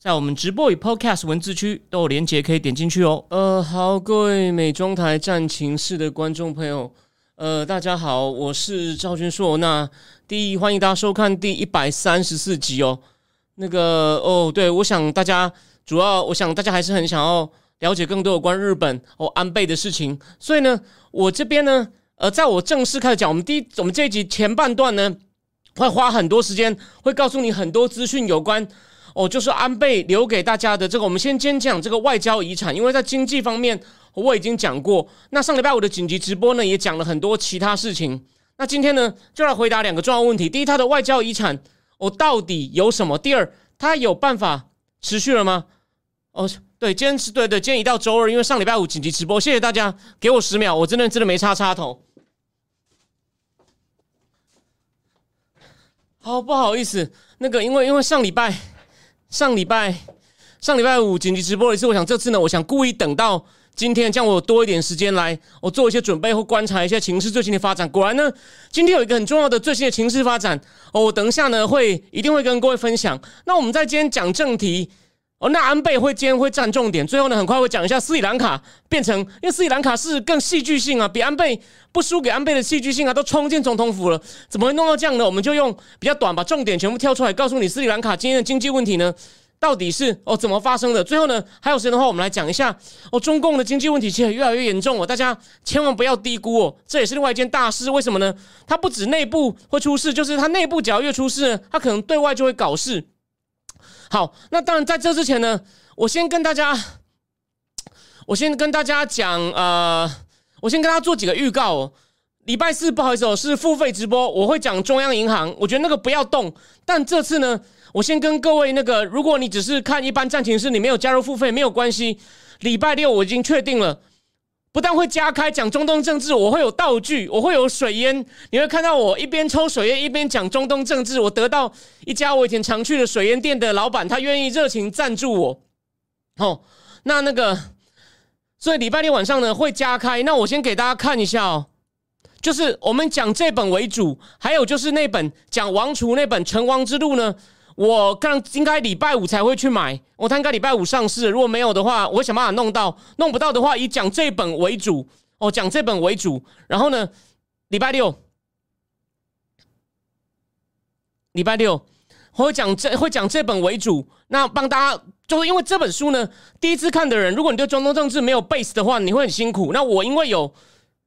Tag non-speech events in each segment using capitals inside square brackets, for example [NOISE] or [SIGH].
在我们直播与 Podcast 文字区都有连接，可以点进去哦。呃，好，各位美妆台战情室的观众朋友，呃，大家好，我是赵君硕。那第一，欢迎大家收看第一百三十四集哦。那个哦，对，我想大家主要，我想大家还是很想要了解更多有关日本哦安倍的事情。所以呢，我这边呢，呃，在我正式开始讲，我们第一，我们这一集前半段呢，会花很多时间，会告诉你很多资讯有关。哦，就是安倍留给大家的这个，我们先先讲这个外交遗产，因为在经济方面我已经讲过。那上礼拜五的紧急直播呢，也讲了很多其他事情。那今天呢，就来回答两个重要问题：第一，他的外交遗产哦到底有什么？第二，他有办法持续了吗？哦，对，今天是对对，今天一到周二，因为上礼拜五紧急直播，谢谢大家给我十秒，我真的真的没插插头。好，不好意思，那个因为因为上礼拜。上礼拜上礼拜五紧急直播一次，我想这次呢，我想故意等到今天，这样我多一点时间来，我做一些准备或观察一下情势最近的发展。果然呢，今天有一个很重要的最新的情势发展哦，我等一下呢会一定会跟各位分享。那我们在今天讲正题哦，那安倍会今天会占重点，最后呢很快会讲一下斯里兰卡变成，因为斯里兰卡是更戏剧性啊，比安倍不输给安倍的戏剧性啊，都冲进总统府了，怎么会弄到这样呢？我们就用比较短，把重点全部跳出来，告诉你斯里兰卡今天的经济问题呢。到底是哦怎么发生的？最后呢，还有时间的话，我们来讲一下哦，中共的经济问题其实越来越严重哦，大家千万不要低估哦，这也是另外一件大事。为什么呢？它不止内部会出事，就是它内部只要越出事，它可能对外就会搞事。好，那当然在这之前呢，我先跟大家，我先跟大家讲，呃，我先跟大家做几个预告哦。礼拜四不好意思哦，是付费直播，我会讲中央银行，我觉得那个不要动。但这次呢。我先跟各位那个，如果你只是看一般战情室，你没有加入付费没有关系。礼拜六我已经确定了，不但会加开讲中东政治，我会有道具，我会有水烟，你会看到我一边抽水烟一边讲中东政治。我得到一家我以前常去的水烟店的老板，他愿意热情赞助我。哦，那那个，所以礼拜六晚上呢会加开。那我先给大家看一下哦，就是我们讲这本为主，还有就是那本讲王储那本《成王之路》呢。我刚应该礼拜五才会去买，我他应该礼拜五上市。如果没有的话，我会想办法弄到；弄不到的话，以讲这本为主。哦，讲这本为主。然后呢，礼拜六，礼拜六会讲这会讲这本为主。那帮大家，就是因为这本书呢，第一次看的人，如果你对中东政治没有 base 的话，你会很辛苦。那我因为有，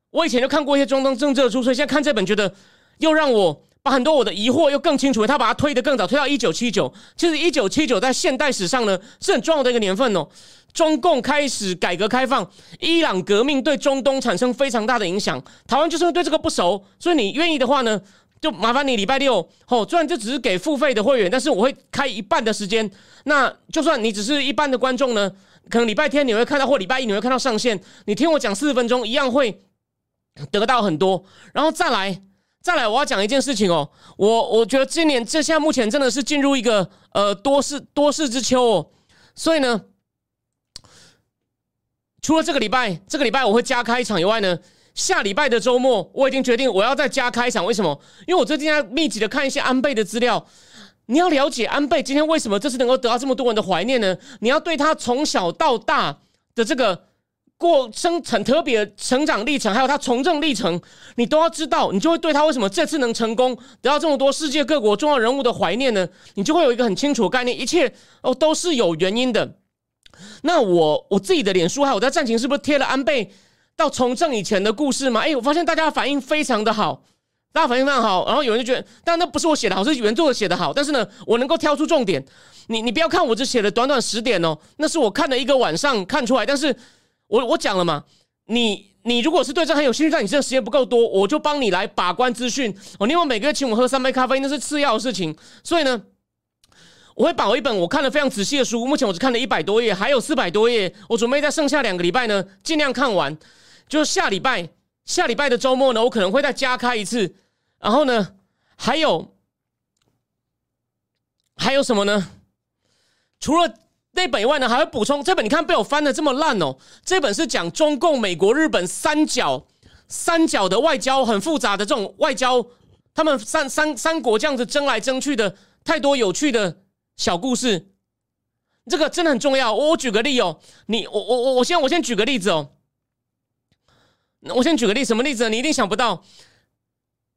我以前就看过一些中东政治的书，所以现在看这本，觉得又让我。把很多我的疑惑又更清楚，他把它推得更早，推到一九七九。其实一九七九在现代史上呢是很重要的一个年份哦。中共开始改革开放，伊朗革命对中东产生非常大的影响。台湾就是对这个不熟，所以你愿意的话呢，就麻烦你礼拜六哦。虽然这只是给付费的会员，但是我会开一半的时间。那就算你只是一般的观众呢，可能礼拜天你会看到，或礼拜一你会看到上线，你听我讲四十分钟，一样会得到很多。然后再来。再来，我要讲一件事情哦。我我觉得今年这现在目前真的是进入一个呃多事多事之秋哦。所以呢，除了这个礼拜，这个礼拜我会加开一场以外呢，下礼拜的周末我已经决定我要再加开一场。为什么？因为我最近在密集的看一些安倍的资料。你要了解安倍今天为什么这次能够得到这么多人的怀念呢？你要对他从小到大的这个。过生很特别成长历程，还有他从政历程，你都要知道，你就会对他为什么这次能成功得到这么多世界各国重要人物的怀念呢？你就会有一个很清楚的概念，一切哦都是有原因的。那我我自己的脸书还有我在战情是不是贴了安倍到从政以前的故事吗？哎，我发现大家反应非常的好，大家反应非常好。然后有人就觉得，但那不是我写的好，是原作者写的好。但是呢，我能够挑出重点。你你不要看我只写了短短十点哦，那是我看了一个晚上看出来，但是。我我讲了嘛，你你如果是对这很有兴趣，但你这个时间不够多，我就帮你来把关资讯。哦，另外每个月请我喝三杯咖啡，那是次要的事情。所以呢，我会把我一本我看了非常仔细的书，目前我只看了一百多页，还有四百多页，我准备在剩下两个礼拜呢，尽量看完。就是下礼拜下礼拜的周末呢，我可能会再加开一次。然后呢，还有还有什么呢？除了那本以外呢，还会补充这本。你看被我翻的这么烂哦，这本是讲中共、美国、日本三角三角的外交很复杂的这种外交，他们三三三国这样子争来争去的，太多有趣的小故事。这个真的很重要。我举个例哦，你我我我我先我先举个例子哦。我先举个例，什么例子？你一定想不到。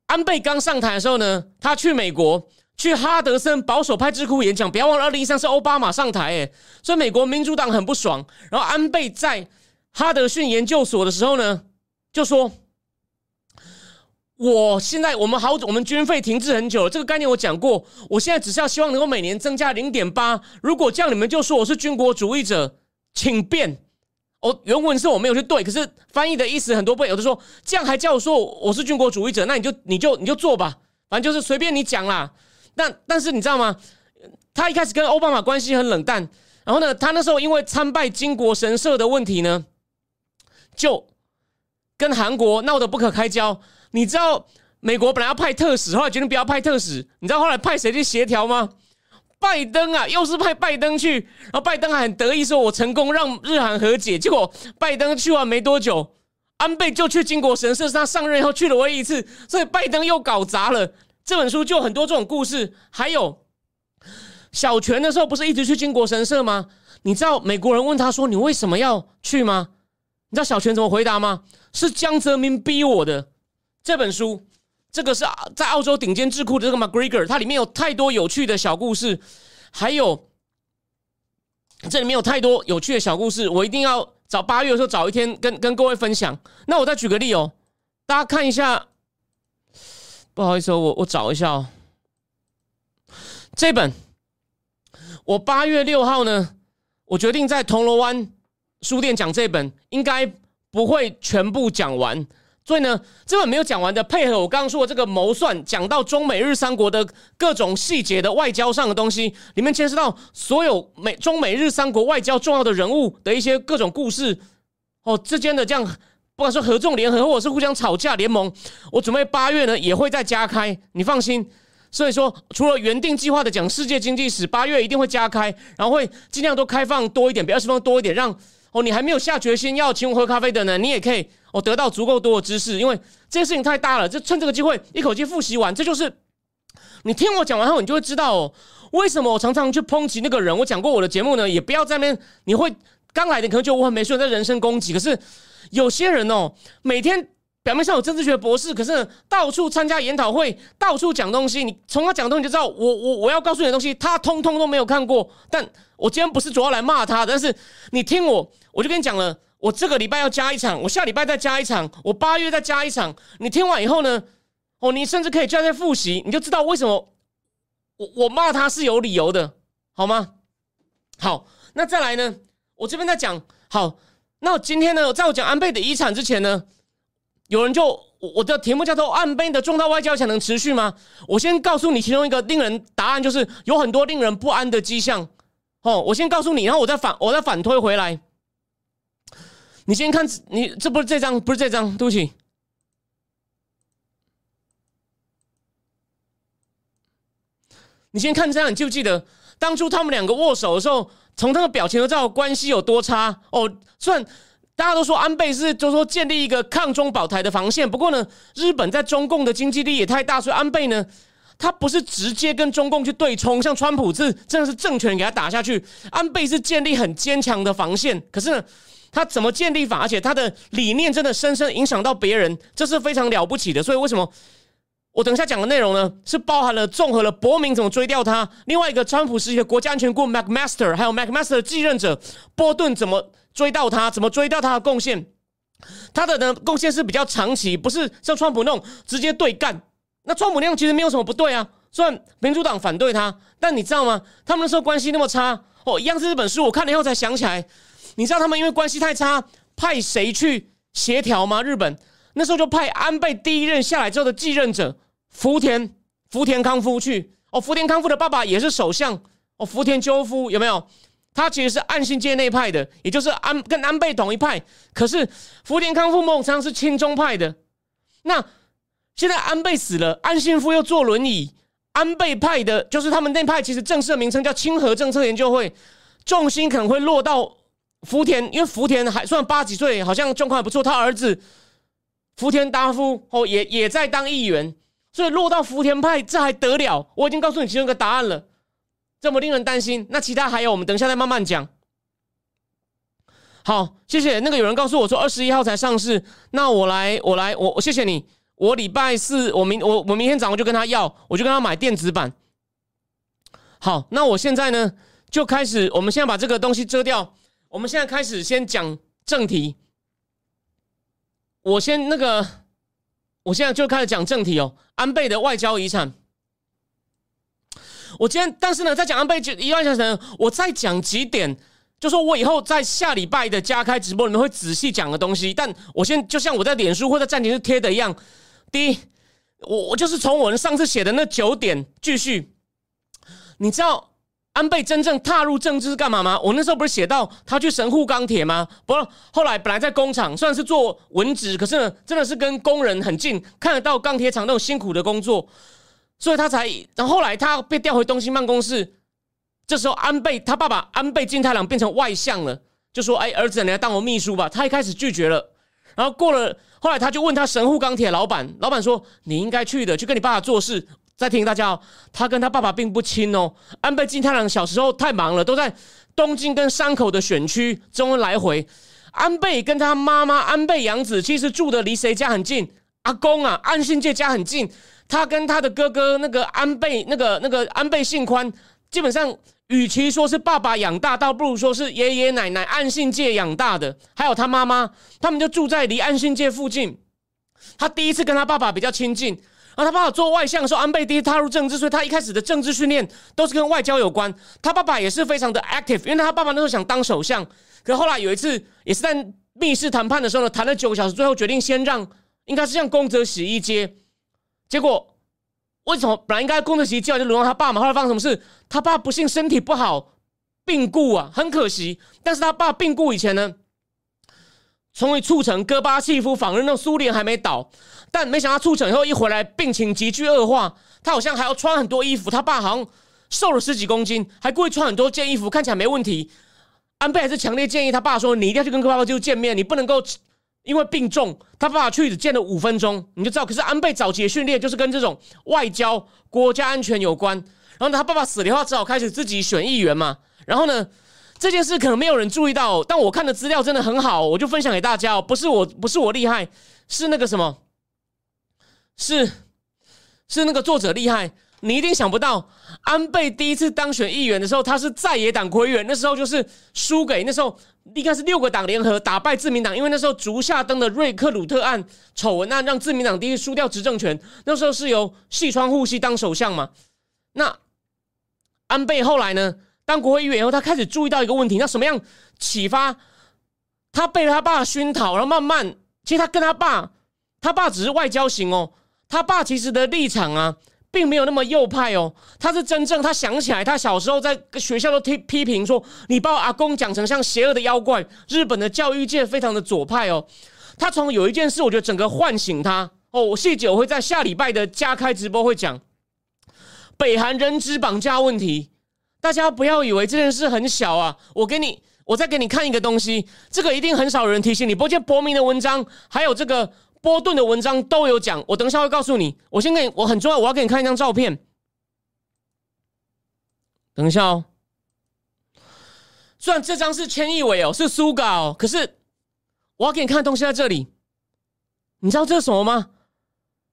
安倍刚上台的时候呢，他去美国去哈德森保守派智库演讲。不要忘了，二零一三是奥巴马上台，哎，所以美国民主党很不爽。然后安倍在哈德逊研究所的时候呢，就说：“我现在我们好，我们军费停滞很久了，这个概念我讲过。我现在只是要希望能够每年增加零点八。如果这样，你们就说我是军国主义者，请便。”哦，原文是我没有去对，可是翻译的意思很多不有的说这样还叫我说我是军国主义者，那你就你就你就做吧，反正就是随便你讲啦。但但是你知道吗？他一开始跟奥巴马关系很冷淡，然后呢，他那时候因为参拜金国神社的问题呢，就跟韩国闹得不可开交。你知道美国本来要派特使，后来决定不要派特使，你知道后来派谁去协调吗？拜登啊，又是派拜登去，然后拜登还很得意说：“我成功让日韩和解。”结果拜登去完没多久，安倍就去金国神社，是他上任以后去了唯一一次，所以拜登又搞砸了。这本书就很多这种故事，还有小泉的时候不是一直去金国神社吗？你知道美国人问他说：“你为什么要去吗？”你知道小泉怎么回答吗？是江泽民逼我的。这本书。这个是在澳洲顶尖智库的这个 McGregor，它里面有太多有趣的小故事，还有这里面有太多有趣的小故事，我一定要找八月的时候找一天跟跟各位分享。那我再举个例哦，大家看一下，不好意思，我我找一下哦，这本我八月六号呢，我决定在铜锣湾书店讲这本，应该不会全部讲完。所以呢，这本没有讲完的，配合我刚刚说的这个谋算，讲到中美日三国的各种细节的外交上的东西，里面牵涉到所有美中美日三国外交重要的人物的一些各种故事哦之间的这样，不管说合纵联合或者是互相吵架联盟，我准备八月呢也会再加开，你放心。所以说，除了原定计划的讲世界经济史，八月一定会加开，然后会尽量都开放多一点，比二十分多一点，让哦你还没有下决心要请我喝咖啡的呢，你也可以。哦得到足够多的知识，因为这件事情太大了，就趁这个机会一口气复习完。这就是你听我讲完后，你就会知道哦，为什么我常常去抨击那个人。我讲过我的节目呢，也不要在那边。你会刚来的可能觉得我很没素在人身攻击。可是有些人哦，每天表面上有政治学博士，可是到处参加研讨会，到处讲东西。你从他讲东西就知道，我我我要告诉你的东西，他通通都没有看过。但我今天不是主要来骂他，但是你听我，我就跟你讲了。我这个礼拜要加一场，我下礼拜再加一场，我八月再加一场。你听完以后呢？哦，你甚至可以再再复习，你就知道为什么我我骂他是有理由的，好吗？好，那再来呢？我这边在讲好，那今天呢，在我讲安倍的遗产之前呢，有人就我的题目叫做“安倍的重大外交才能持续吗？”我先告诉你其中一个令人答案，就是有很多令人不安的迹象。哦，我先告诉你，然后我再反我再反推回来。你先看，你这不是这张，不是这张，对不起。你先看这样，你记不记得当初他们两个握手的时候，从他的表情都知道关系有多差哦。虽然大家都说安倍是，就说建立一个抗中保台的防线，不过呢，日本在中共的经济力也太大，所以安倍呢，他不是直接跟中共去对冲，像川普是真的是政权给他打下去，安倍是建立很坚强的防线，可是呢。他怎么建立法？而且他的理念真的深深影响到别人，这是非常了不起的。所以为什么我等一下讲的内容呢？是包含了综合了伯明怎么追掉他，另外一个川普时期的国家安全顾问 McMaster，还有 McMaster 的继任者波顿怎么追到他，怎么追到他的贡献。他的呢贡献是比较长期，不是像川普那种直接对干。那川普那样其实没有什么不对啊，虽然民主党反对他，但你知道吗？他们那时候关系那么差哦，一样是这本书，我看了以后才想起来。你知道他们因为关系太差，派谁去协调吗？日本那时候就派安倍第一任下来之后的继任者福田福田康夫去。哦，福田康夫的爸爸也是首相。哦，福田赳夫有没有？他其实是岸信介内派的，也就是安跟安倍同一派。可是福田康夫某种程度上是亲中派的。那现在安倍死了，岸信夫又坐轮椅，安倍派的就是他们那派，其实正式的名称叫清和政策研究会，重心可能会落到福田，因为福田还算八几岁，好像状况还不错。他儿子福田达夫哦，也也在当议员，所以落到福田派，这还得了？我已经告诉你其中一个答案了。这么令人担心，那其他还有，我们等一下再慢慢讲。好，谢谢。那个有人告诉我说二十一号才上市，那我来，我来，我谢谢你。我礼拜四，我明我我明天早上就跟他要，我就跟他买电子版。好，那我现在呢就开始，我们现在把这个东西遮掉。我们现在开始先讲正题。我先那个，我现在就开始讲正题哦。安倍的外交遗产。我今天，但是呢，在讲安倍就一万小时，我再讲几点，就说我以后在下礼拜的加开直播里面会仔细讲的东西。但我先就像我在脸书或者暂停是贴的一样，第一，我我就是从我们上次写的那九点继续。你知道安倍真正踏入政治是干嘛吗？我那时候不是写到他去神户钢铁吗？不，后来本来在工厂，虽然是做文职，可是呢，真的是跟工人很近，看得到钢铁厂那种辛苦的工作。所以他才，然后后来他被调回东京办公室。这时候安倍他爸爸安倍晋太郎变成外相了，就说：“哎，儿子，你来当我秘书吧。”他一开始拒绝了，然后过了，后来他就问他神户钢铁老板，老板说：“你应该去的，去跟你爸爸做事。”再提醒大家哦，他跟他爸爸并不亲哦。安倍晋太郎小时候太忙了，都在东京跟山口的选区中来回。安倍跟他妈妈安倍洋子其实住的离谁家很近？阿公啊，安信介家很近。他跟他的哥哥那个安倍，那个那个安倍信宽，基本上与其说是爸爸养大，倒不如说是爷爷奶奶安信介养大的。还有他妈妈，他们就住在离安信介附近。他第一次跟他爸爸比较亲近，然后他爸爸做外相的时候，安倍第一踏入政治，所以他一开始的政治训练都是跟外交有关。他爸爸也是非常的 active，因为他爸爸那时候想当首相，可后来有一次也是在密室谈判的时候呢，谈了九个小时，最后决定先让，应该是让宫泽喜一接。结果为什么本来应该功德席接完就轮到他爸嘛？后来发生什么事？他爸不幸身体不好病故啊，很可惜。但是他爸病故以前呢，从未促成戈巴契夫访日，那苏联还没倒。但没想到促成以后一回来，病情急剧恶化。他好像还要穿很多衣服。他爸好像瘦了十几公斤，还故意穿很多件衣服，看起来没问题。安倍还是强烈建议他爸说：“你一定要去跟戈巴就见面，你不能够。”因为病重，他爸爸去只见了五分钟，你就知道。可是安倍早期的训练就是跟这种外交、国家安全有关。然后，他爸爸死了以后，只好开始自己选议员嘛。然后呢，这件事可能没有人注意到，但我看的资料真的很好，我就分享给大家哦。不是我，不是我厉害，是那个什么，是是那个作者厉害。你一定想不到，安倍第一次当选议员的时候，他是在野党国议员，那时候就是输给那时候应该是六个党联合打败自民党，因为那时候竹下登的瑞克鲁特案丑闻案让自民党第一输掉执政权，那时候是由细川护熙当首相嘛。那安倍后来呢，当国会议员以后，他开始注意到一个问题，那什么样启发他被他爸熏陶，然后慢慢，其实他跟他爸，他爸只是外交型哦，他爸其实的立场啊。并没有那么右派哦，他是真正他想起来，他小时候在学校都批批评说，你把我阿公讲成像邪恶的妖怪。日本的教育界非常的左派哦，他从有一件事，我觉得整个唤醒他哦。细节我会在下礼拜的加开直播会讲北韩人质绑架问题，大家不要以为这件事很小啊。我给你，我再给你看一个东西，这个一定很少人提醒你。不见博明的文章，还有这个。波顿的文章都有讲，我等一下会告诉你。我先给你，我很重要，我要给你看一张照片。等一下哦，虽然这张是千亿伟哦，是苏稿，可是我要给你看的东西在这里。你知道这是什么吗？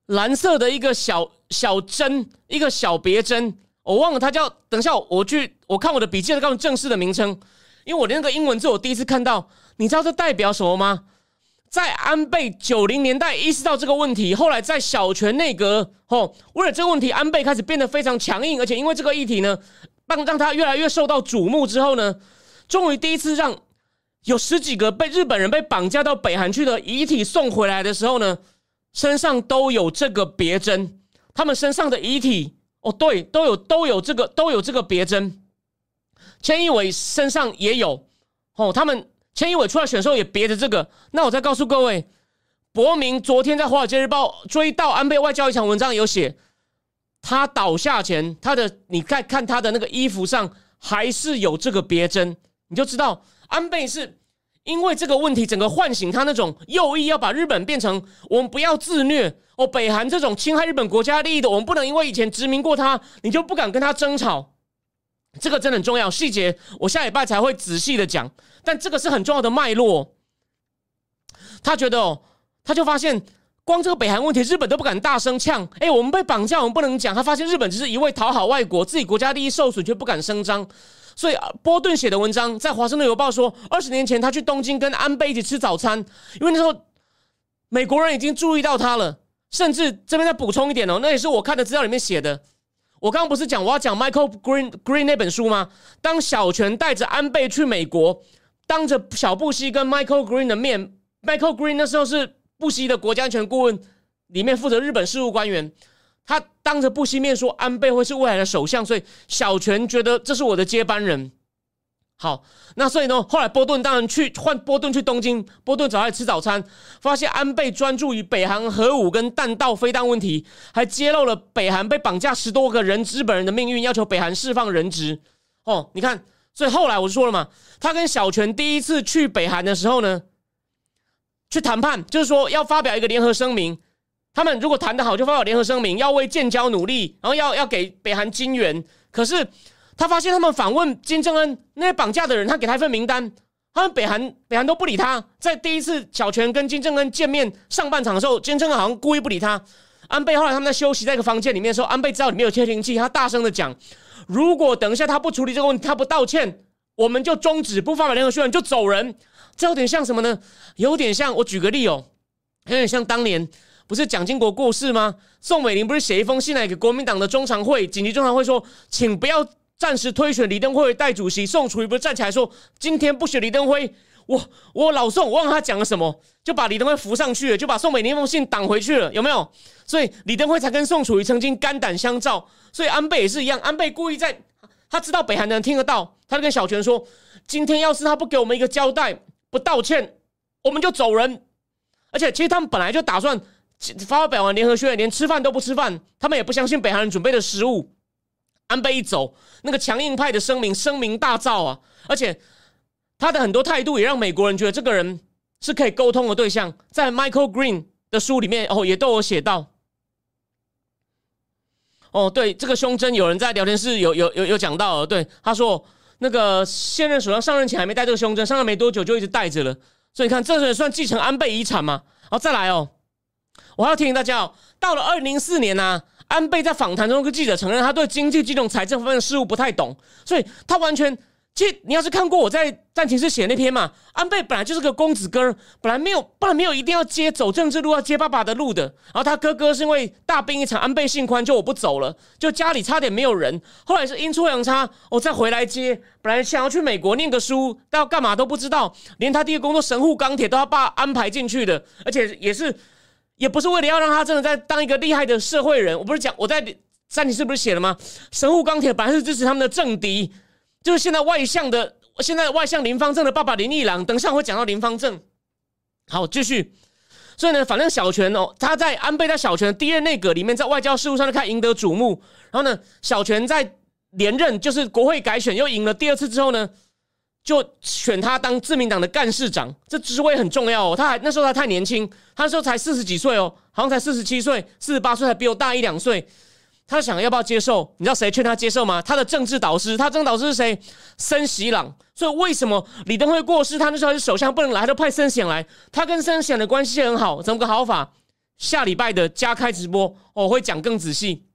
蓝色的一个小小针，一个小别针，我忘了它叫。等一下，我去我看我的笔记，告诉你正式的名称，因为我的那个英文字我第一次看到。你知道这代表什么吗？在安倍九零年代意识到这个问题，后来在小泉内阁，吼，为了这个问题，安倍开始变得非常强硬，而且因为这个议题呢，让让他越来越受到瞩目之后呢，终于第一次让有十几个被日本人被绑架到北韩去的遗体送回来的时候呢，身上都有这个别针，他们身上的遗体，哦，对，都有都有这个都有这个别针，千一伟身上也有哦，他们千一伟出来选的时候也别着这个。那我再告诉各位，伯明昨天在《华尔街日报》追悼安倍外交一场文章有写，他倒下前，他的你看看他的那个衣服上还是有这个别针，你就知道安倍是。因为这个问题，整个唤醒他那种右翼要把日本变成我们不要自虐哦，北韩这种侵害日本国家利益的，我们不能因为以前殖民过他，你就不敢跟他争吵。这个真的很重要，细节我下礼拜才会仔细的讲。但这个是很重要的脉络。他觉得哦，他就发现光这个北韩问题，日本都不敢大声呛。哎，我们被绑架，我们不能讲。他发现日本只是一味讨好外国，自己国家利益受损却不敢声张。所以波顿写的文章在《华盛顿邮报》说，二十年前他去东京跟安倍一起吃早餐，因为那时候美国人已经注意到他了。甚至这边再补充一点哦，那也是我看的资料里面写的。我刚刚不是讲我要讲 Michael Green Green 那本书吗？当小泉带着安倍去美国，当着小布希跟 Michael Green 的面，Michael Green 那时候是布希的国家安全顾问，里面负责日本事务官员。他当着布希面说安倍会是未来的首相，所以小泉觉得这是我的接班人。好，那所以呢，后来波顿当然去换波顿去东京，波顿找他吃早餐，发现安倍专注于北韩核武跟弹道飞弹问题，还揭露了北韩被绑架十多个人日本人的命运，要求北韩释放人质。哦，你看，所以后来我就说了嘛，他跟小泉第一次去北韩的时候呢，去谈判，就是说要发表一个联合声明。他们如果谈得好，就发表联合声明，要为建交努力，然后要要给北韩金援。可是他发现他们访问金正恩那些绑架的人，他给他一份名单，他们北韩北韩都不理他。在第一次小泉跟金正恩见面上半场的时候，金正恩好像故意不理他。安倍后来他们在休息在一个房间里面的时候，安倍知道里面有窃听器，他大声的讲：如果等一下他不处理这个问题，他不道歉，我们就终止不发表联合宣言就走人。这有点像什么呢？有点像我举个例哦，有点像当年。不是蒋经国过世吗？宋美龄不是写一封信来给国民党的中常会紧急中常会说，请不要暂时推选李登辉为代主席。宋楚瑜不是站起来说，今天不选李登辉，我我老宋我忘了他讲了什么，就把李登辉扶上去了，就把宋美龄那封信挡回去了，有没有？所以李登辉才跟宋楚瑜曾经肝胆相照。所以安倍也是一样，安倍故意在他知道北韩的人听得到，他就跟小泉说，今天要是他不给我们一个交代，不道歉，我们就走人。而且其实他们本来就打算。发表完联合宣言，连吃饭都不吃饭，他们也不相信北韩人准备的食物。安倍一走，那个强硬派的声明声名大噪啊！而且他的很多态度也让美国人觉得这个人是可以沟通的对象。在 Michael Green 的书里面，哦，也都有写到。哦，对，这个胸针有人在聊天室有有有有讲到，对，他说那个现任首相上任前还没戴这个胸针，上任没多久就一直戴着了。所以你看，这是算继承安倍遗产吗？好，再来哦。我还要提醒大家哦，到了二零零四年呢，安倍在访谈中跟记者承认，他对经济、金融、财政方面的事务不太懂，所以他完全，其实你要是看过我在暂停室写那篇嘛，安倍本来就是个公子哥，本来没有，本来没有一定要接走政治路，要接爸爸的路的。然后他哥哥是因为大病一场，安倍姓宽，就我不走了，就家里差点没有人，后来是阴错阳差，我再回来接。本来想要去美国念个书，但要干嘛都不知道，连他第一个工作神户钢铁都要爸安排进去的，而且也是。也不是为了要让他真的在当一个厉害的社会人，我不是讲我在三体是不是写了吗？神户钢铁本来是支持他们的政敌，就是现在外向的，现在外向林方正的爸爸林一郎，等一下会讲到林方正。好，继续。所以呢，反正小泉哦，他在安倍在小泉第一任内阁里面，在外交事务上就开始赢得瞩目。然后呢，小泉在连任，就是国会改选又赢了第二次之后呢。就选他当自民党的干事长，这职位很重要哦。他还那时候他太年轻，他那时候才四十几岁哦，好像才四十七岁、四十八岁，还比我大一两岁。他想要不要接受？你知道谁劝他接受吗？他的政治导师，他政治导师是谁？森喜朗。所以为什么李登辉过世，他那时候是首相不能来，他就派森喜朗来。他跟森喜朗的关系很好，怎么个好法？下礼拜的加开直播，我会讲更仔细。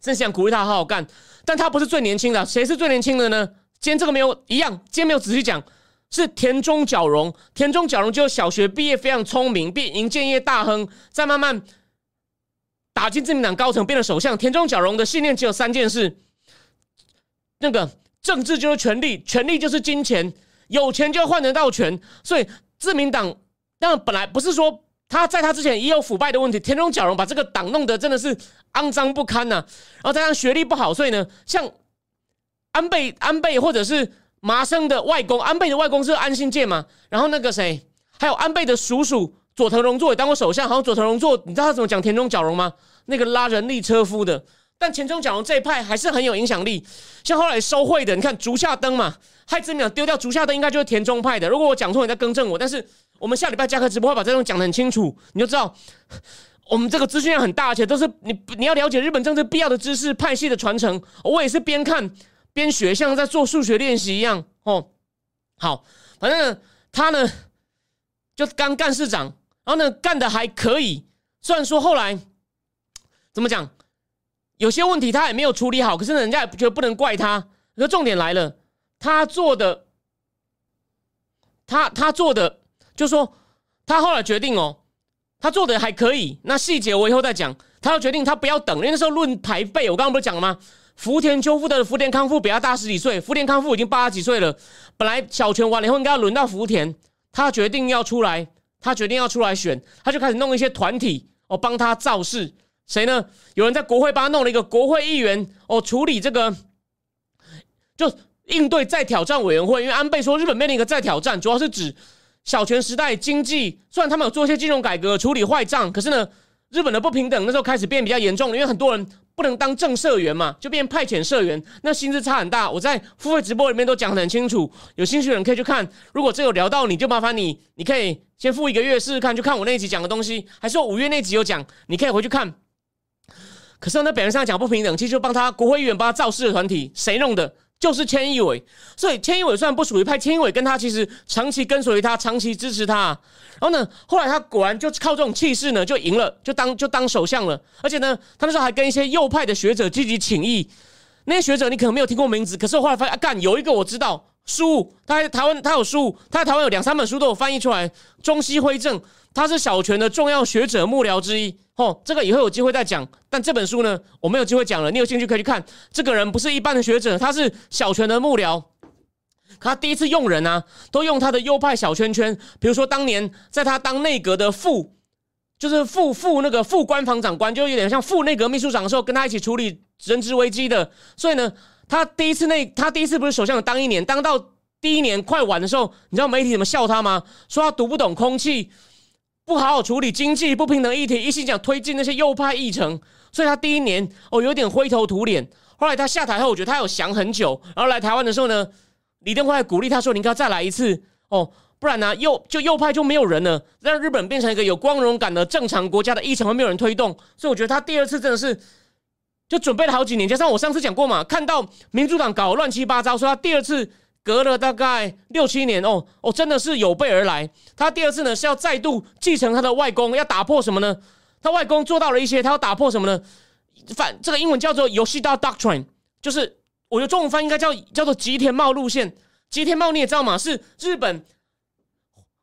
森喜朗鼓励他好好干，但他不是最年轻的，谁是最年轻的呢？今天这个没有一样，今天没有仔细讲，是田中角荣。田中角荣就小学毕业，非常聪明，变营建业大亨，再慢慢打进自民党高层，变了首相。田中角荣的信念只有三件事：那个政治就是权力，权力就是金钱，有钱就换得到权。所以自民党当然本来不是说他在他之前也有腐败的问题，田中角荣把这个党弄得真的是肮脏不堪呐。然后加上学历不好，所以呢，像。安倍安倍或者是麻生的外公，安倍的外公是安信介嘛？然后那个谁，还有安倍的叔叔佐藤荣作也当过首相，好像佐藤荣作，你知道他怎么讲田中角荣吗？那个拉人力车夫的。但田中角荣这一派还是很有影响力，像后来收贿的，你看竹下登嘛，害子鸟丢掉竹下登，应该就是田中派的。如果我讲错，你再更正我。但是我们下礼拜加课直播会把这种讲得很清楚，你就知道我们这个资讯量很大，而且都是你你要了解日本政治必要的知识，派系的传承。我也是边看边学，像在做数学练习一样哦。好，反正他呢就刚干事长，然后呢干的还可以，虽然说后来怎么讲。有些问题他也没有处理好，可是人家也觉得不能怪他。可重点来了，他做的，他他做的，就说他后来决定哦，他做的还可以。那细节我以后再讲。他要决定他不要等，因为那时候论排辈，我刚刚不是讲了吗？福田秋夫的福田康夫比他大十几岁，福田康夫已经八十几岁了。本来小泉完了以后应该要轮到福田，他决定要出来，他决定要出来选，他就开始弄一些团体哦，帮他造势。谁呢？有人在国会帮他弄了一个国会议员哦，处理这个就应对再挑战委员会。因为安倍说日本面临一个再挑战，主要是指小泉时代经济。虽然他们有做一些金融改革，处理坏账，可是呢，日本的不平等那时候开始变比较严重了。因为很多人不能当正社员嘛，就变派遣社员，那薪资差很大。我在付费直播里面都讲得很清楚，有兴趣的人可以去看。如果真有聊到你，就麻烦你，你可以先付一个月试试看，就看我那一集讲的东西，还是我五月那集有讲，你可以回去看。可是那，表面上讲不平等，其实就帮他国会议员帮他造势的团体，谁弄的？就是千亿委。所以千亿委虽然不属于派，千亿委跟他其实长期跟随他，长期支持他。然后呢，后来他果然就靠这种气势呢，就赢了，就当就当首相了。而且呢，他那时候还跟一些右派的学者积极请益。那些学者你可能没有听过名字，可是我后来发现啊，干有一个我知道，书他在台湾他有书，他在台湾有两三本书都有翻译出来。中西辉正，他是小泉的重要学者幕僚之一。哦，这个以后有机会再讲。但这本书呢，我没有机会讲了。你有兴趣可以去看。这个人不是一般的学者，他是小泉的幕僚。他第一次用人啊，都用他的右派小圈圈。比如说，当年在他当内阁的副，就是副副那个副官房长官，就有点像副内阁秘书长的时候，跟他一起处理人质危机的。所以呢，他第一次那他第一次不是首相当一年，当到第一年快完的时候，你知道媒体怎么笑他吗？说他读不懂空气。不好好处理经济不平等议题，一心想推进那些右派议程，所以他第一年哦有点灰头土脸。后来他下台后，我觉得他有想很久。然后来台湾的时候呢，李登辉鼓励他说：“你应该再来一次哦，不然呢右就右派就没有人了，让日本变成一个有光荣感的正常国家的议程会没有人推动。”所以我觉得他第二次真的是就准备了好几年，加上我上次讲过嘛，看到民主党搞乱七八糟，所以他第二次。隔了大概六七年哦哦，真的是有备而来。他第二次呢是要再度继承他的外公，要打破什么呢？他外公做到了一些，他要打破什么呢？反这个英文叫做“游戏大 doctrine”，就是我觉得中文翻应该叫叫做吉田茂路线。吉田茂你也知道嘛，是日本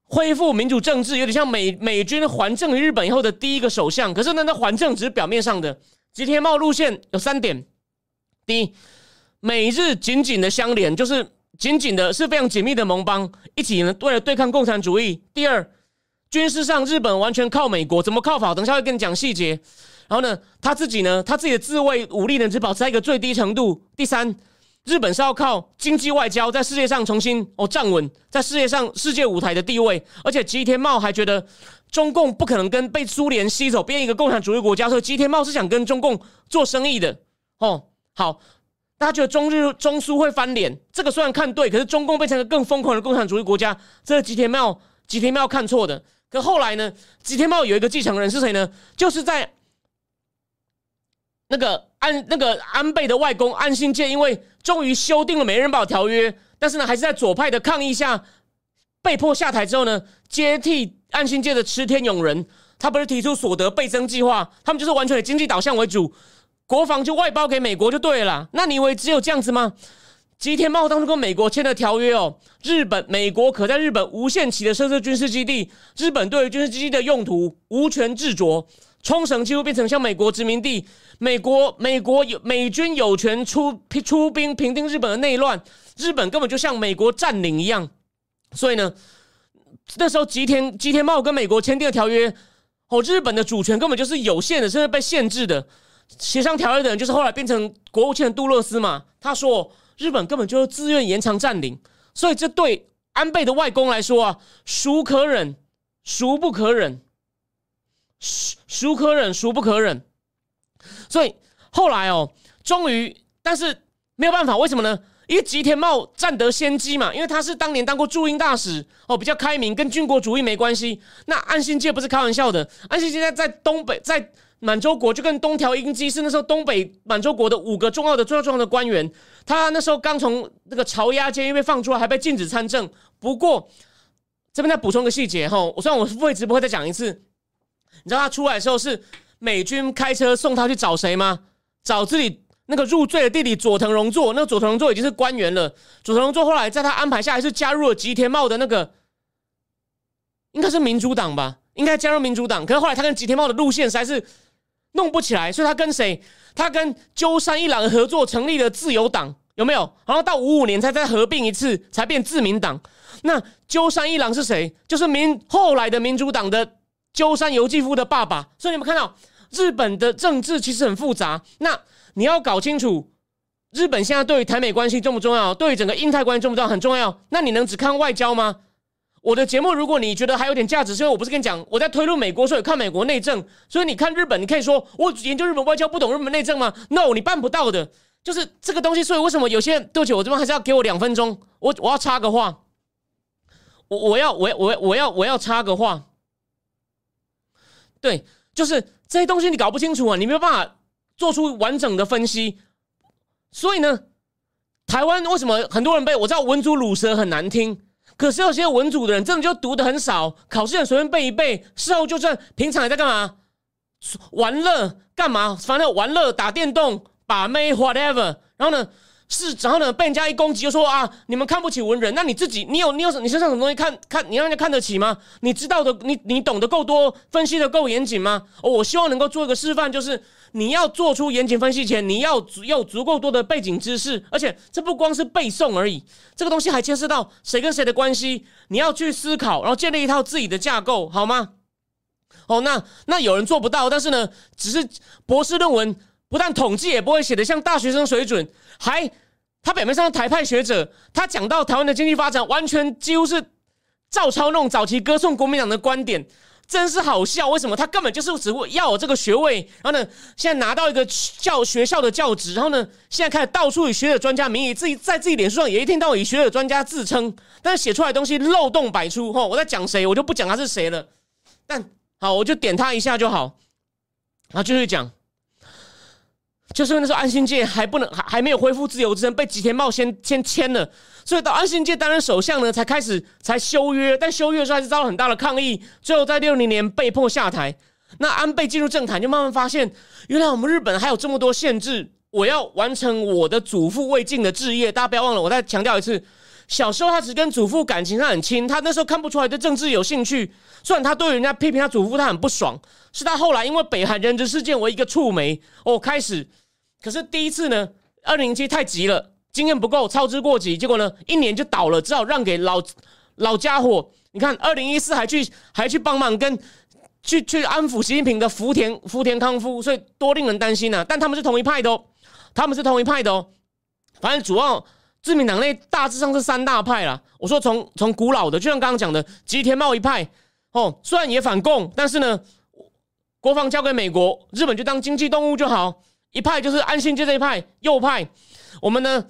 恢复民主政治，有点像美美军还政于日本以后的第一个首相。可是呢，那还政只是表面上的。吉田茂路线有三点：第一，美日紧紧的相连，就是。紧紧的是非常紧密的盟邦，一起呢为了对抗共产主义。第二，军事上日本完全靠美国，怎么靠法？等下会跟你讲细节。然后呢，他自己呢，他自己的自卫武力呢只保持在一个最低程度。第三，日本是要靠经济外交在世界上重新哦站稳在世界上世界舞台的地位。而且吉田茂还觉得中共不可能跟被苏联吸走变一个共产主义国家，所以吉田茂是想跟中共做生意的。哦，好。大家觉得中日中苏会翻脸，这个虽然看对，可是中共变成一个更疯狂的共产主义国家，这是吉田茂吉田茂看错的。可后来呢，吉田茂有一个继承人是谁呢？就是在那个安那个安倍的外公安信介，因为终于修订了美日保条约，但是呢，还是在左派的抗议下被迫下台之后呢，接替安信介的池田勇人，他不是提出所得倍增计划，他们就是完全以经济导向为主。国防就外包给美国就对了，那你以为只有这样子吗？吉田茂当初跟美国签的条约哦，日本、美国可在日本无限期的设置军事基地，日本对于军事基地的用途无权置酌，冲绳几乎变成像美国殖民地，美国美国有美军有权出出兵平定日本的内乱，日本根本就像美国占领一样，所以呢，那时候吉田吉田茂跟美国签订的条约，哦，日本的主权根本就是有限的，甚至被限制的。协商条约的人就是后来变成国务卿的杜勒斯嘛？他说：“日本根本就是自愿延长占领，所以这对安倍的外公来说啊，孰可忍，孰不可忍，孰孰可忍，孰不可忍。所以后来哦，终于，但是没有办法，为什么呢？因为吉田茂占得先机嘛，因为他是当年当过驻英大使哦，比较开明，跟军国主义没关系。那安信介不是开玩笑的，安信介在在东北，在满洲国就跟东条英机是那时候东北满洲国的五个重要的、重要重要的官员。他那时候刚从那个朝押监狱被放出来，还被禁止参政。不过这边再补充个细节哈，我虽然我付费直播会再讲一次，你知道他出来的时候是美军开车送他去找谁吗？找自己。那个入赘的弟弟佐藤荣作，那个佐藤荣作已经是官员了。佐藤荣作后来在他安排下，还是加入了吉田茂的那个，应该是民主党吧？应该加入民主党。可是后来他跟吉田茂的路线实在是弄不起来，所以他跟谁？他跟鸠山一郎合作成立了自由党，有没有？然后到五五年才再合并一次，才变自民党。那鸠山一郎是谁？就是民后来的民主党的鸠山由纪夫的爸爸。所以你们看到日本的政治其实很复杂。那你要搞清楚，日本现在对于台美关系重不重要？对于整个印太关系重不重要？很重要。那你能只看外交吗？我的节目，如果你觉得还有点价值，是因为我不是跟你讲我在推论美国，所以看美国内政。所以你看日本，你可以说我研究日本外交不懂日本内政吗？No，你办不到的。就是这个东西，所以为什么有些人对不起，我这边还是要给我两分钟，我我要插个话，我我要我我我要我要插个话。对，就是这些东西你搞不清楚啊，你没有办法。做出完整的分析，所以呢，台湾为什么很多人被？我知道文竹鲁舌很难听，可是有些文组的人真的就读的很少，考试很随便背一背，事后就算平常也在干嘛？玩乐干嘛？反正玩乐打电动把妹 whatever，然后呢？是，然后呢？被人家一攻击，就说啊，你们看不起文人，那你自己，你有，你有，你身上什么东西看看？你让人家看得起吗？你知道的，你你懂得够多，分析的够严谨吗？哦，我希望能够做一个示范，就是你要做出严谨分析前，你要足有足够多的背景知识，而且这不光是背诵而已，这个东西还牵涉到谁跟谁的关系，你要去思考，然后建立一套自己的架构，好吗？哦，那那有人做不到，但是呢，只是博士论文。不但统计也不会写的像大学生水准，还他表面上是台派学者，他讲到台湾的经济发展，完全几乎是照抄那种早期歌颂国民党的观点，真是好笑。为什么他根本就是只会要我这个学位，然后呢，现在拿到一个教学校的教职，然后呢，现在开始到处以学者专家名义，自己在自己脸书上也一天到晚以学者专家自称，但是写出来的东西漏洞百出。吼，我在讲谁，我就不讲他是谁了。但好，我就点他一下就好，然后继续讲。就是因为那时候安信介还不能还还没有恢复自由之身，被吉田茂先先签了，所以到安信介担任首相呢，才开始才修约，但修约的时候还是遭到很大的抗议，最后在六零年被迫下台。那安倍进入政坛，就慢慢发现，原来我们日本还有这么多限制。我要完成我的祖父未尽的志业，大家不要忘了，我再强调一次，小时候他只跟祖父感情上很亲，他那时候看不出来对政治有兴趣。虽然他对人家批评他祖父，他很不爽，是他后来因为北韩人质事件为一个触媒，哦，开始。可是第一次呢，二零零七太急了，经验不够，操之过急，结果呢，一年就倒了，只好让给老老家伙。你看，二零一四还去还去帮忙跟去去安抚习近平的福田福田康夫，所以多令人担心呐。但他们是同一派的哦，他们是同一派的哦。反正主要自民党内大致上是三大派啦。我说从从古老的，就像刚刚讲的吉田茂一派哦，虽然也反共，但是呢，国防交给美国，日本就当经济动物就好。一派就是安信介这一派，右派，我们呢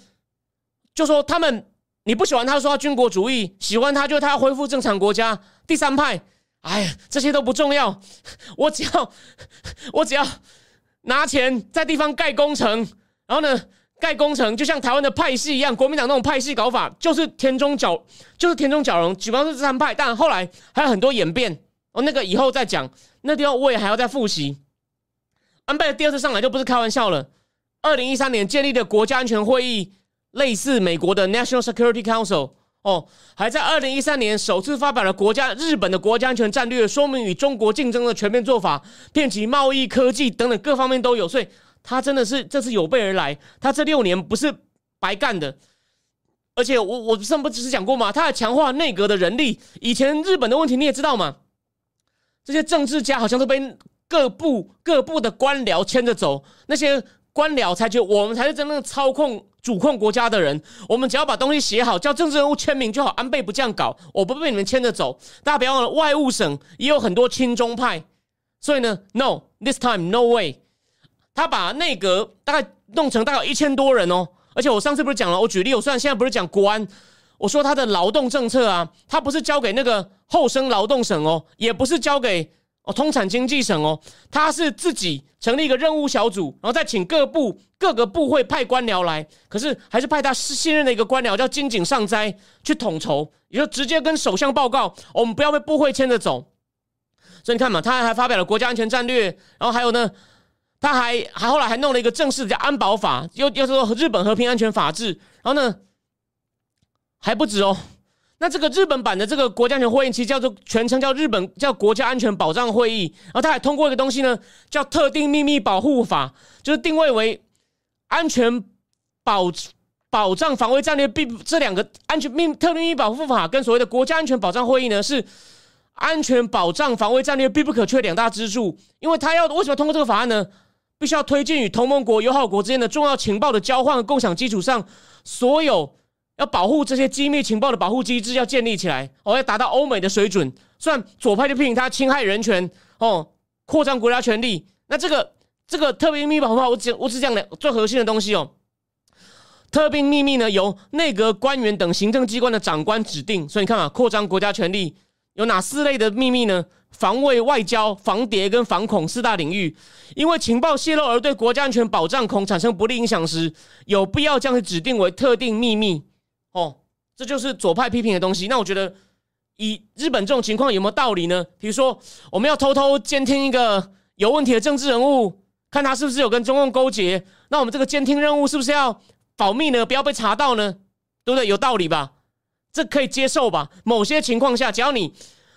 就说他们你不喜欢他说他军国主义，喜欢他就他要恢复正常国家。第三派，哎呀，这些都不重要，我只要我只要拿钱在地方盖工程，然后呢盖工程就像台湾的派系一样，国民党那种派系搞法就是田中角就是田中角荣，主要是这三派，但后来还有很多演变哦，那个以后再讲，那地方我也还要再复习。安倍第二次上来就不是开玩笑了。二零一三年建立的国家安全会议，类似美国的 National Security Council，哦，还在二零一三年首次发表了国家日本的国家安全战略，说明与中国竞争的全面做法，遍及贸易、科技等等各方面都有。所以他真的是这次有备而来，他这六年不是白干的。而且我我上不只是讲过吗？他还强化内阁的人力。以前日本的问题你也知道嘛，这些政治家好像都被。各部各部的官僚牵着走，那些官僚才觉得我们才是真正操控、主控国家的人。我们只要把东西写好，叫政治人物签名就好。安倍不这样搞，我不被你们牵着走。大家别忘了，外务省也有很多亲中派，所以呢，no，this time no way。他把内阁大概弄成大概一千多人哦，而且我上次不是讲了，我举例，我虽然现在不是讲国安，我说他的劳动政策啊，他不是交给那个后生劳动省哦，也不是交给。哦，通产经济省哦，他是自己成立一个任务小组，然后再请各部各个部会派官僚来，可是还是派他信任的一个官僚叫金井上斋去统筹，也就直接跟首相报告，我们不要被部会牵着走。所以你看嘛，他还发表了国家安全战略，然后还有呢，他还还后来还弄了一个正式的叫安保法，又又说日本和平安全法制，然后呢还不止哦。那这个日本版的这个国家安全会议，其实叫做全称叫日本叫国家安全保障会议。然后他还通过一个东西呢，叫特定秘密保护法，就是定位为安全保保障防卫战略必这两个安全秘特定秘密保护法跟所谓的国家安全保障会议呢，是安全保障防卫战略必不可缺两大支柱。因为他要为什么通过这个法案呢？必须要推进与同盟国、友好国之间的重要情报的交换和共享基础上，所有。要保护这些机密情报的保护机制要建立起来，哦，要达到欧美的水准。虽然左派就批评他侵害人权，哦，扩张国家权力。那这个这个特别秘密保护法，我只我只讲两最核心的东西哦。特别秘密呢，由内阁官员等行政机关的长官指定。所以你看啊，扩张国家权力有哪四类的秘密呢？防卫、外交、防谍跟防恐四大领域。因为情报泄露而对国家安全保障恐产生不利影响时，有必要将其指定为特定秘密。哦，这就是左派批评的东西。那我觉得，以日本这种情况有没有道理呢？比如说，我们要偷偷监听一个有问题的政治人物，看他是不是有跟中共勾结。那我们这个监听任务是不是要保密呢？不要被查到呢？对不对？有道理吧？这可以接受吧？某些情况下，只要你、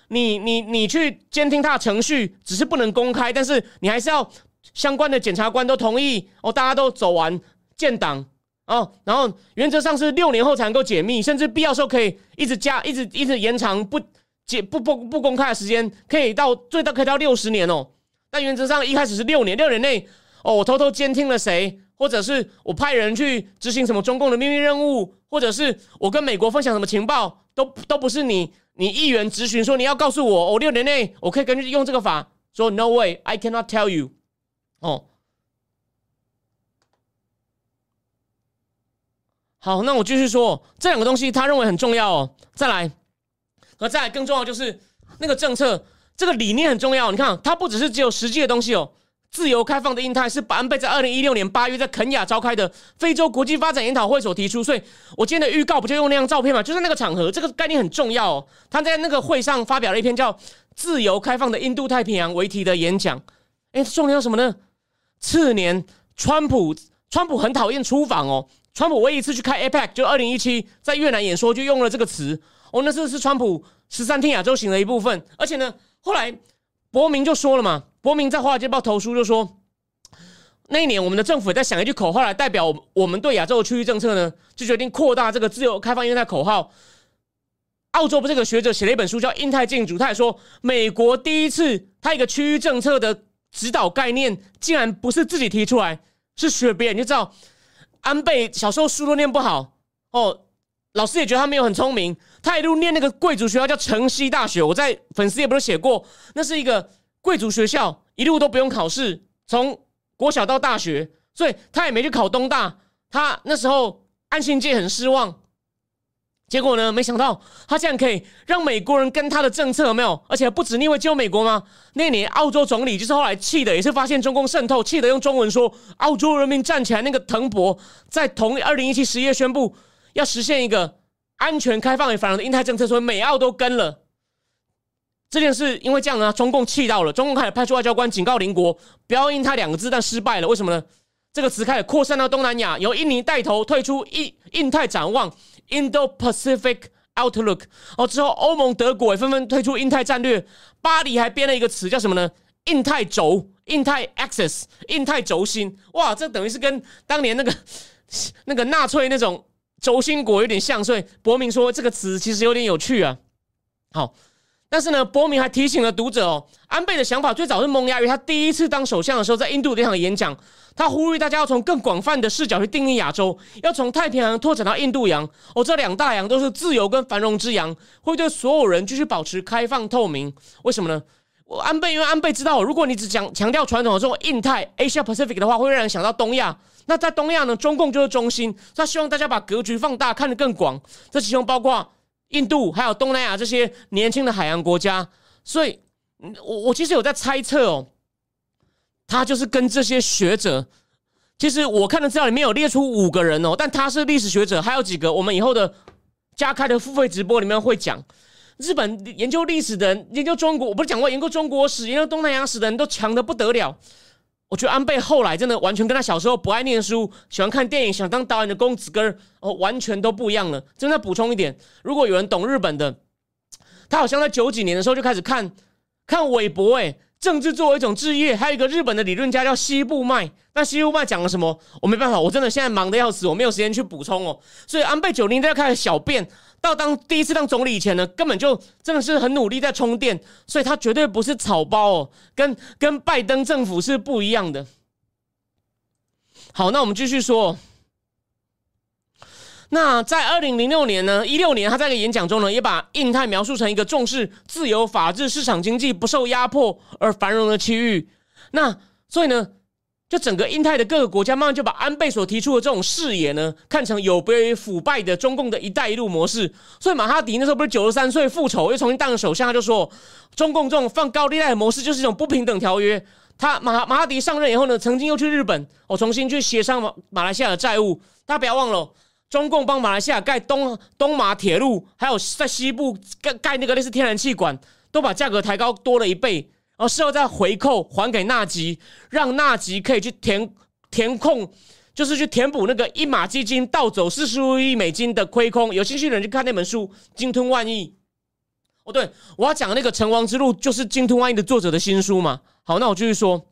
你、你、你去监听他的程序，只是不能公开，但是你还是要相关的检察官都同意哦，大家都走完建党。哦，然后原则上是六年后才能够解密，甚至必要时候可以一直加、一直一直延长不解不不不公开的时间，可以到最大可以到六十年哦。但原则上一开始是六年，六年内哦，我偷偷监听了谁，或者是我派人去执行什么中共的秘密任务，或者是我跟美国分享什么情报，都都不是你你议员咨询说你要告诉我，我六年内我可以根据用这个法说 No way, I cannot tell you。哦。好，那我继续说这两个东西，他认为很重要哦。再来，而再来更重要就是那个政策，这个理念很重要。你看，它不只是只有实际的东西哦。自由开放的印太是安倍在二零一六年八月在肯雅召开的非洲国际发展研讨会所提出，所以我今天的预告不就用那张照片嘛？就是那个场合，这个概念很重要哦。他在那个会上发表了一篇叫《自由开放的印度太平洋》为题的演讲。哎，重点有什么呢？次年，川普，川普很讨厌出访哦。川普唯一一次去开 APEC，就二零一七在越南演说，就用了这个词。哦，那次是川普十三天亚洲行的一部分。而且呢，后来伯明就说了嘛，伯明在华尔街报投书就说，那一年我们的政府也在想一句口号来代表我们对亚洲的区域政策呢，就决定扩大这个自由开放印太口号。澳洲不是个学者写了一本书叫《印太竞逐》，他也说，美国第一次他一个区域政策的指导概念，竟然不是自己提出来，是学别人，就知道。安倍小时候书都念不好哦，老师也觉得他没有很聪明。他一路念那个贵族学校叫城西大学，我在粉丝也不是写过，那是一个贵族学校，一路都不用考试，从国小到大学，所以他也没去考东大。他那时候安信界很失望。结果呢？没想到他竟然可以让美国人跟他的政策有没有？而且不止逆位救美国吗？那年澳洲总理就是后来气的，也是发现中共渗透，气的用中文说：“澳洲人民站起来！”那个滕博在同二零一七十一月宣布要实现一个安全、开放与繁荣的印太政策，所以美澳都跟了这件事。因为这样呢，中共气到了，中共开始派出外交官警告邻国不要印太两个字，但失败了。为什么呢？这个词开始扩散到东南亚，由印尼带头退出印印太展望。Indo-Pacific Outlook 哦，之后欧盟、德国也纷纷推出印太战略。巴黎还编了一个词叫什么呢？印太轴、印太 Axis、印太轴心。哇，这等于是跟当年那个 [LAUGHS] 那个纳粹那种轴心国有点像。所以伯明说这个词其实有点有趣啊。好，但是呢，伯明还提醒了读者哦，安倍的想法最早是萌芽于他第一次当首相的时候，在印度的一场演讲，他呼吁大家要从更广泛的视角去定义亚洲，要从太平洋拓展到印度洋。哦，这两大洋都是自由跟繁荣之洋，会对所有人继续保持开放透明。为什么呢？我安倍因为安倍知道，如果你只讲强调传统的这种印太 Asia Pacific 的话，会让人想到东亚。那在东亚呢，中共就是中心，他希望大家把格局放大，看得更广。这其中包括。印度还有东南亚这些年轻的海洋国家，所以，我我其实有在猜测哦，他就是跟这些学者，其实我看的资料里面有列出五个人哦，但他是历史学者，还有几个我们以后的加开的付费直播里面会讲，日本研究历史的人，研究中国，我不是讲过研究中国史、研究东南亚史的人都强的不得了。我觉得安倍后来真的完全跟他小时候不爱念书、喜欢看电影、想当导演的公子哥哦，完全都不一样了。真的补充一点，如果有人懂日本的，他好像在九几年的时候就开始看看韦伯，哎，政治作为一种职业。还有一个日本的理论家叫西部麦，那西部麦讲了什么？我没办法，我真的现在忙的要死，我没有时间去补充哦。所以安倍九零代开始小便。到当第一次当总理以前呢，根本就真的是很努力在充电，所以他绝对不是草包哦，跟跟拜登政府是不一样的。好，那我们继续说。那在二零零六年呢，一六年他在一个演讲中呢，也把印太描述成一个重视自由、法治、市场经济、不受压迫而繁荣的区域。那所以呢？就整个印太的各个国家，慢慢就把安倍所提出的这种视野呢，看成有别于腐败的中共的一带一路模式。所以马哈迪那时候不是九十三岁复仇，又重新当了首相，他就说，中共这种放高利贷的模式就是一种不平等条约。他马马哈迪上任以后呢，曾经又去日本，我重新去协商马马来西亚的债务。大家不要忘了，中共帮马来西亚盖东东马铁路，还有在西部盖盖那个类似天然气管，都把价格抬高多了一倍。然后事后再回扣还给纳吉，让纳吉可以去填填空，就是去填补那个一马基金盗走四十五亿美金的亏空。有兴趣的人去看那本书《鲸吞万亿》。哦，对，我要讲那个《成王之路》就是《鲸吞万亿》的作者的新书嘛。好，那我继续说。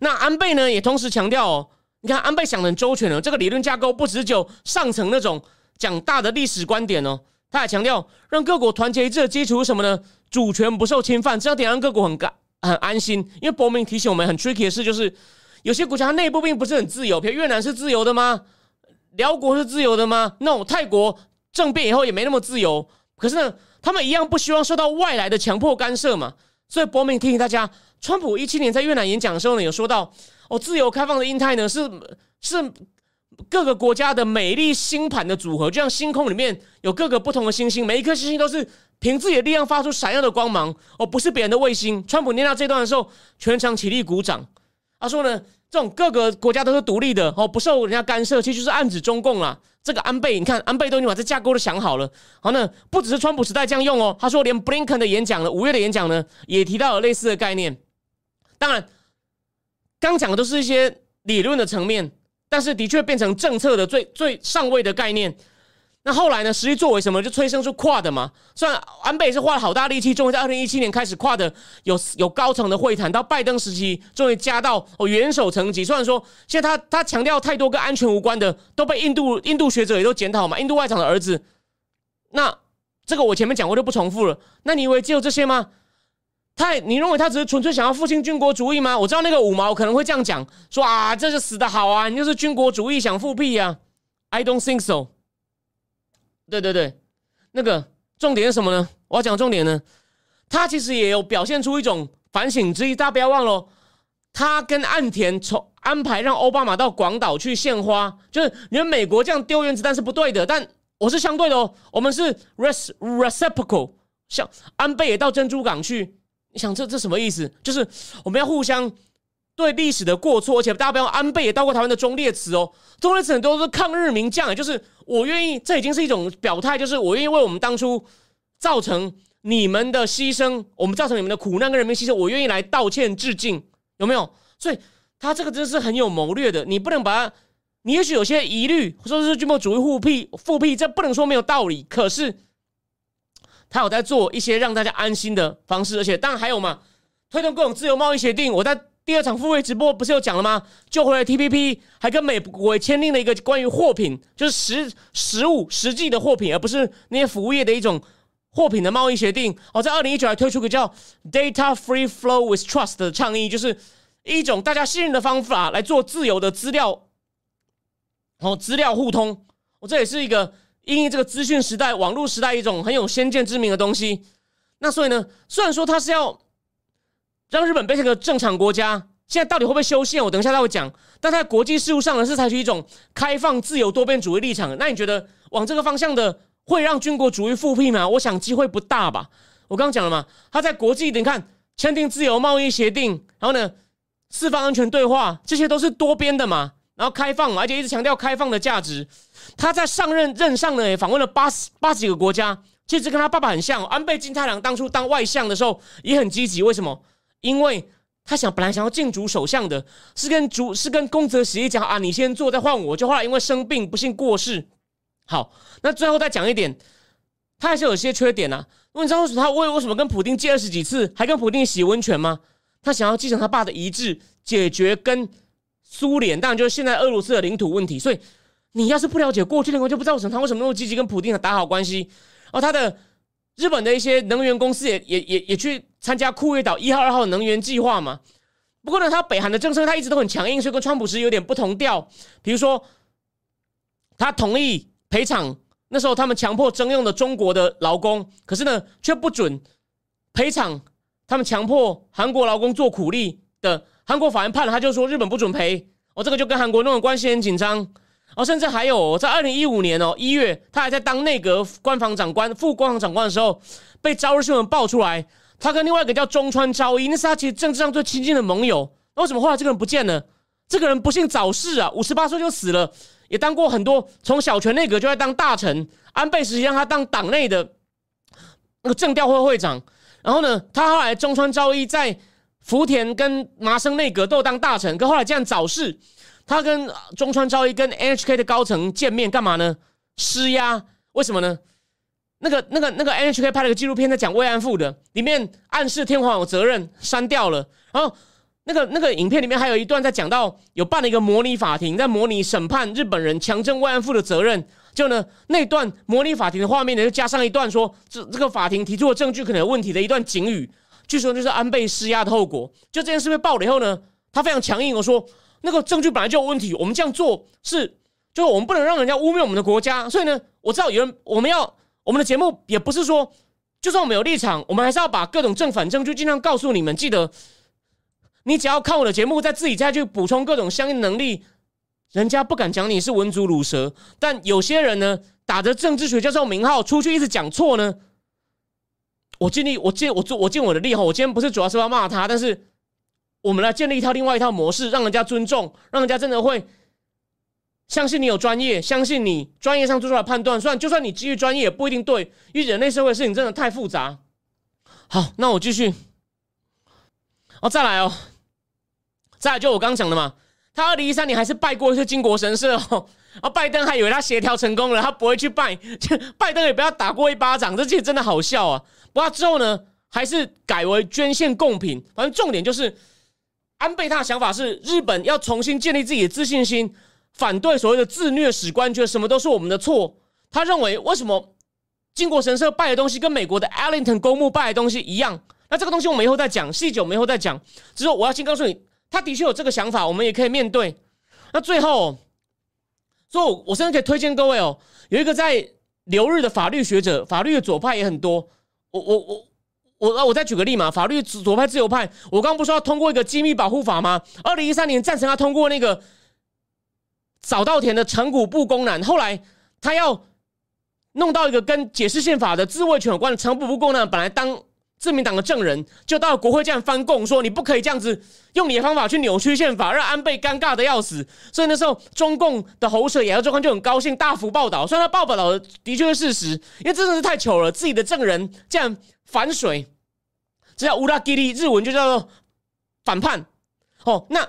那安倍呢，也同时强调哦，你看安倍想的很周全了，这个理论架构不只有上层那种讲大的历史观点哦，他还强调让各国团结一致的基础是什么呢？主权不受侵犯，这样点让各国很干很安心。因为伯明提醒我们很 tricky 的事，就是有些国家内部并不是很自由。比如越南是自由的吗？辽国是自由的吗？no，泰国政变以后也没那么自由。可是呢，他们一样不希望受到外来的强迫干涉嘛。所以伯明提醒大家，川普一七年在越南演讲的时候呢，有说到哦，自由开放的印太呢是是。各个国家的美丽星盘的组合，就像星空里面有各个不同的星星，每一颗星星都是凭自己的力量发出闪耀的光芒，哦，不是别人的卫星。川普念到这段的时候，全场起立鼓掌。他说呢，这种各个国家都是独立的，哦，不受人家干涉，其实就是暗指中共啦。这个安倍，你看安倍都已经把这架构都想好了。好，那不只是川普时代这样用哦，他说连布林肯的演讲呢，五月的演讲呢，也提到了类似的概念。当然，刚讲的都是一些理论的层面。但是的确变成政策的最最上位的概念。那后来呢？实际作为什么就催生出跨的嘛？虽然安倍是花了好大力气，终于在二零一七年开始跨的有有高层的会谈，到拜登时期终于加到哦元首层级。虽然说现在他他强调太多跟安全无关的，都被印度印度学者也都检讨嘛。印度外长的儿子，那这个我前面讲过就不重复了。那你以为只有这些吗？他，你认为他只是纯粹想要复兴军国主义吗？我知道那个五毛可能会这样讲，说啊，这是死的好啊，你就是军国主义想复辟呀。I don't think so。对对对，那个重点是什么呢？我要讲重点呢，他其实也有表现出一种反省之意。大家不要忘了，他跟岸田从安排让奥巴马到广岛去献花，就是你们美国这样丢原子弹是不对的，但我是相对的哦，我们是 reciprocal，像安倍也到珍珠港去。你想这这什么意思？就是我们要互相对历史的过错，而且大家不要安倍也到过台湾的忠烈祠哦，忠烈祠很多都是抗日名将，就是我愿意，这已经是一种表态，就是我愿意为我们当初造成你们的牺牲，我们造成你们的苦难跟人民牺牲，我愿意来道歉致敬，有没有？所以他这个真是很有谋略的，你不能把他，你也许有些疑虑，说是军国主义复辟复辟，这不能说没有道理，可是。他有在做一些让大家安心的方式，而且当然还有嘛，推动各种自由贸易协定。我在第二场付费直播不是有讲了吗？救回来 T P P，还跟美国签订了一个关于货品，就是实实物实际的货品，而不是那些服务业的一种货品的贸易协定哦，在二零一九还推出个叫 “Data Free Flow with Trust” 的倡议，就是一种大家信任的方法来做自由的资料哦，资料互通。哦，这也是一个因为这个资讯时代、网络时代一种很有先见之明的东西。那所以呢，虽然说它是要让日本变成个正常国家，现在到底会不会修宪，我等一下再会讲。但在国际事务上呢，是采取一种开放、自由、多边主义立场。那你觉得往这个方向的？会让军国主义复辟吗？我想机会不大吧。我刚刚讲了嘛，他在国际，你看签订自由贸易协定，然后呢，四方安全对话，这些都是多边的嘛，然后开放，而且一直强调开放的价值。他在上任任上呢，也访问了八十八几个国家，其实跟他爸爸很像。安倍晋太郎当初当外相的时候也很积极，为什么？因为他想本来想要竞逐首相的，是跟主是跟宫泽喜一讲啊，你先做再换我，就后来因为生病不幸过世。好，那最后再讲一点，他还是有些缺点啊。你知道为什么他为为什么跟普京见二十几次，还跟普京洗温泉吗？他想要继承他爸的遗志，解决跟苏联，当然就是现在俄罗斯的领土问题。所以你要是不了解过去的，我就不知道为什么他为什么那么积极跟普京打好关系。然后他的日本的一些能源公司也也也也去参加库页岛一号、二号能源计划嘛。不过呢，他北韩的政策他一直都很强硬，所以跟川普是有点不同调。比如说，他同意。赔偿那时候他们强迫征用的中国的劳工，可是呢却不准赔偿他们强迫韩国劳工做苦力的韩国法院判了，他就说日本不准赔，哦，这个就跟韩国那种关系很紧张，哦，甚至还有在二零一五年哦一月，他还在当内阁官房长官、副官房长官的时候，被朝日新闻爆出来，他跟另外一个叫中川昭一，那是他其实政治上最亲近的盟友，那为什么后来这个人不见了？这个人不幸早逝啊，五十八岁就死了。也当过很多，从小泉内阁就在当大臣，安倍实际上他当党内的那个政调会会长，然后呢，他后来中川昭一在福田跟麻生内阁都当大臣，可后来这样早逝，他跟中川昭一跟 NHK 的高层见面干嘛呢？施压？为什么呢？那个那个那个 NHK 拍了个纪录片在讲慰安妇的，里面暗示天皇有责任，删掉了，然后。那个那个影片里面还有一段在讲到有办了一个模拟法庭，在模拟审判日本人强征慰安妇的责任。就呢那段模拟法庭的画面呢，就加上一段说这这个法庭提出的证据可能有问题的一段警语。据说就是安倍施压的后果。就这件事被爆了以后呢，他非常强硬，我说那个证据本来就有问题，我们这样做是就是我们不能让人家污蔑我们的国家。所以呢，我知道有人我们要我们的节目也不是说就算我们有立场，我们还是要把各种正反证据尽量告诉你们。记得。你只要看我的节目，在自己家去补充各种相应能力，人家不敢讲你是文主鲁蛇。但有些人呢，打着政治学教授名号出去一直讲错呢。我尽力，我尽我做我尽我的力哈。我今天不是主要是要骂他，但是我们来建立一套另外一套模式，让人家尊重，让人家真的会相信你有专业，相信你专业上做出来判断。虽然就算你基于专业，也不一定对，因为人类社会事情真的太复杂。好，那我继续。哦，再来哦。再来就我刚讲的嘛，他二零一三年还是拜过一次金国神社哦，啊，拜登还以为他协调成功了，他不会去拜，[LAUGHS] 拜登也不要打过一巴掌，这其实真的好笑啊。不过之后呢，还是改为捐献贡品，反正重点就是安倍他的想法是日本要重新建立自己的自信心，反对所谓的自虐史观，觉得什么都是我们的错。他认为为什么靖国神社拜的东西跟美国的 Arlington 公墓拜的东西一样？那这个东西我们以后再讲，细节我们以后再讲。只是我要先告诉你。他的确有这个想法，我们也可以面对。那最后，所以，我甚至可以推荐各位哦，有一个在留日的法律学者，法律的左派也很多。我我我我我再举个例嘛，法律左派自由派，我刚刚不是要通过一个机密保护法吗？二零一三年赞成他通过那个早稻田的成谷部公然，后来他要弄到一个跟解释宪法的自卫权有关的成谷部公呢，本来当。自民党的证人就到国会这样翻供，说你不可以这样子用你的方法去扭曲宪法，让安倍尴尬的要死。所以那时候中共的喉舌也要周刊就很高兴，大幅报道。虽然他报道的的确是事实，因为真的是太糗了，自己的证人这样反水，这叫乌拉吉利，日文就叫做反叛。哦，那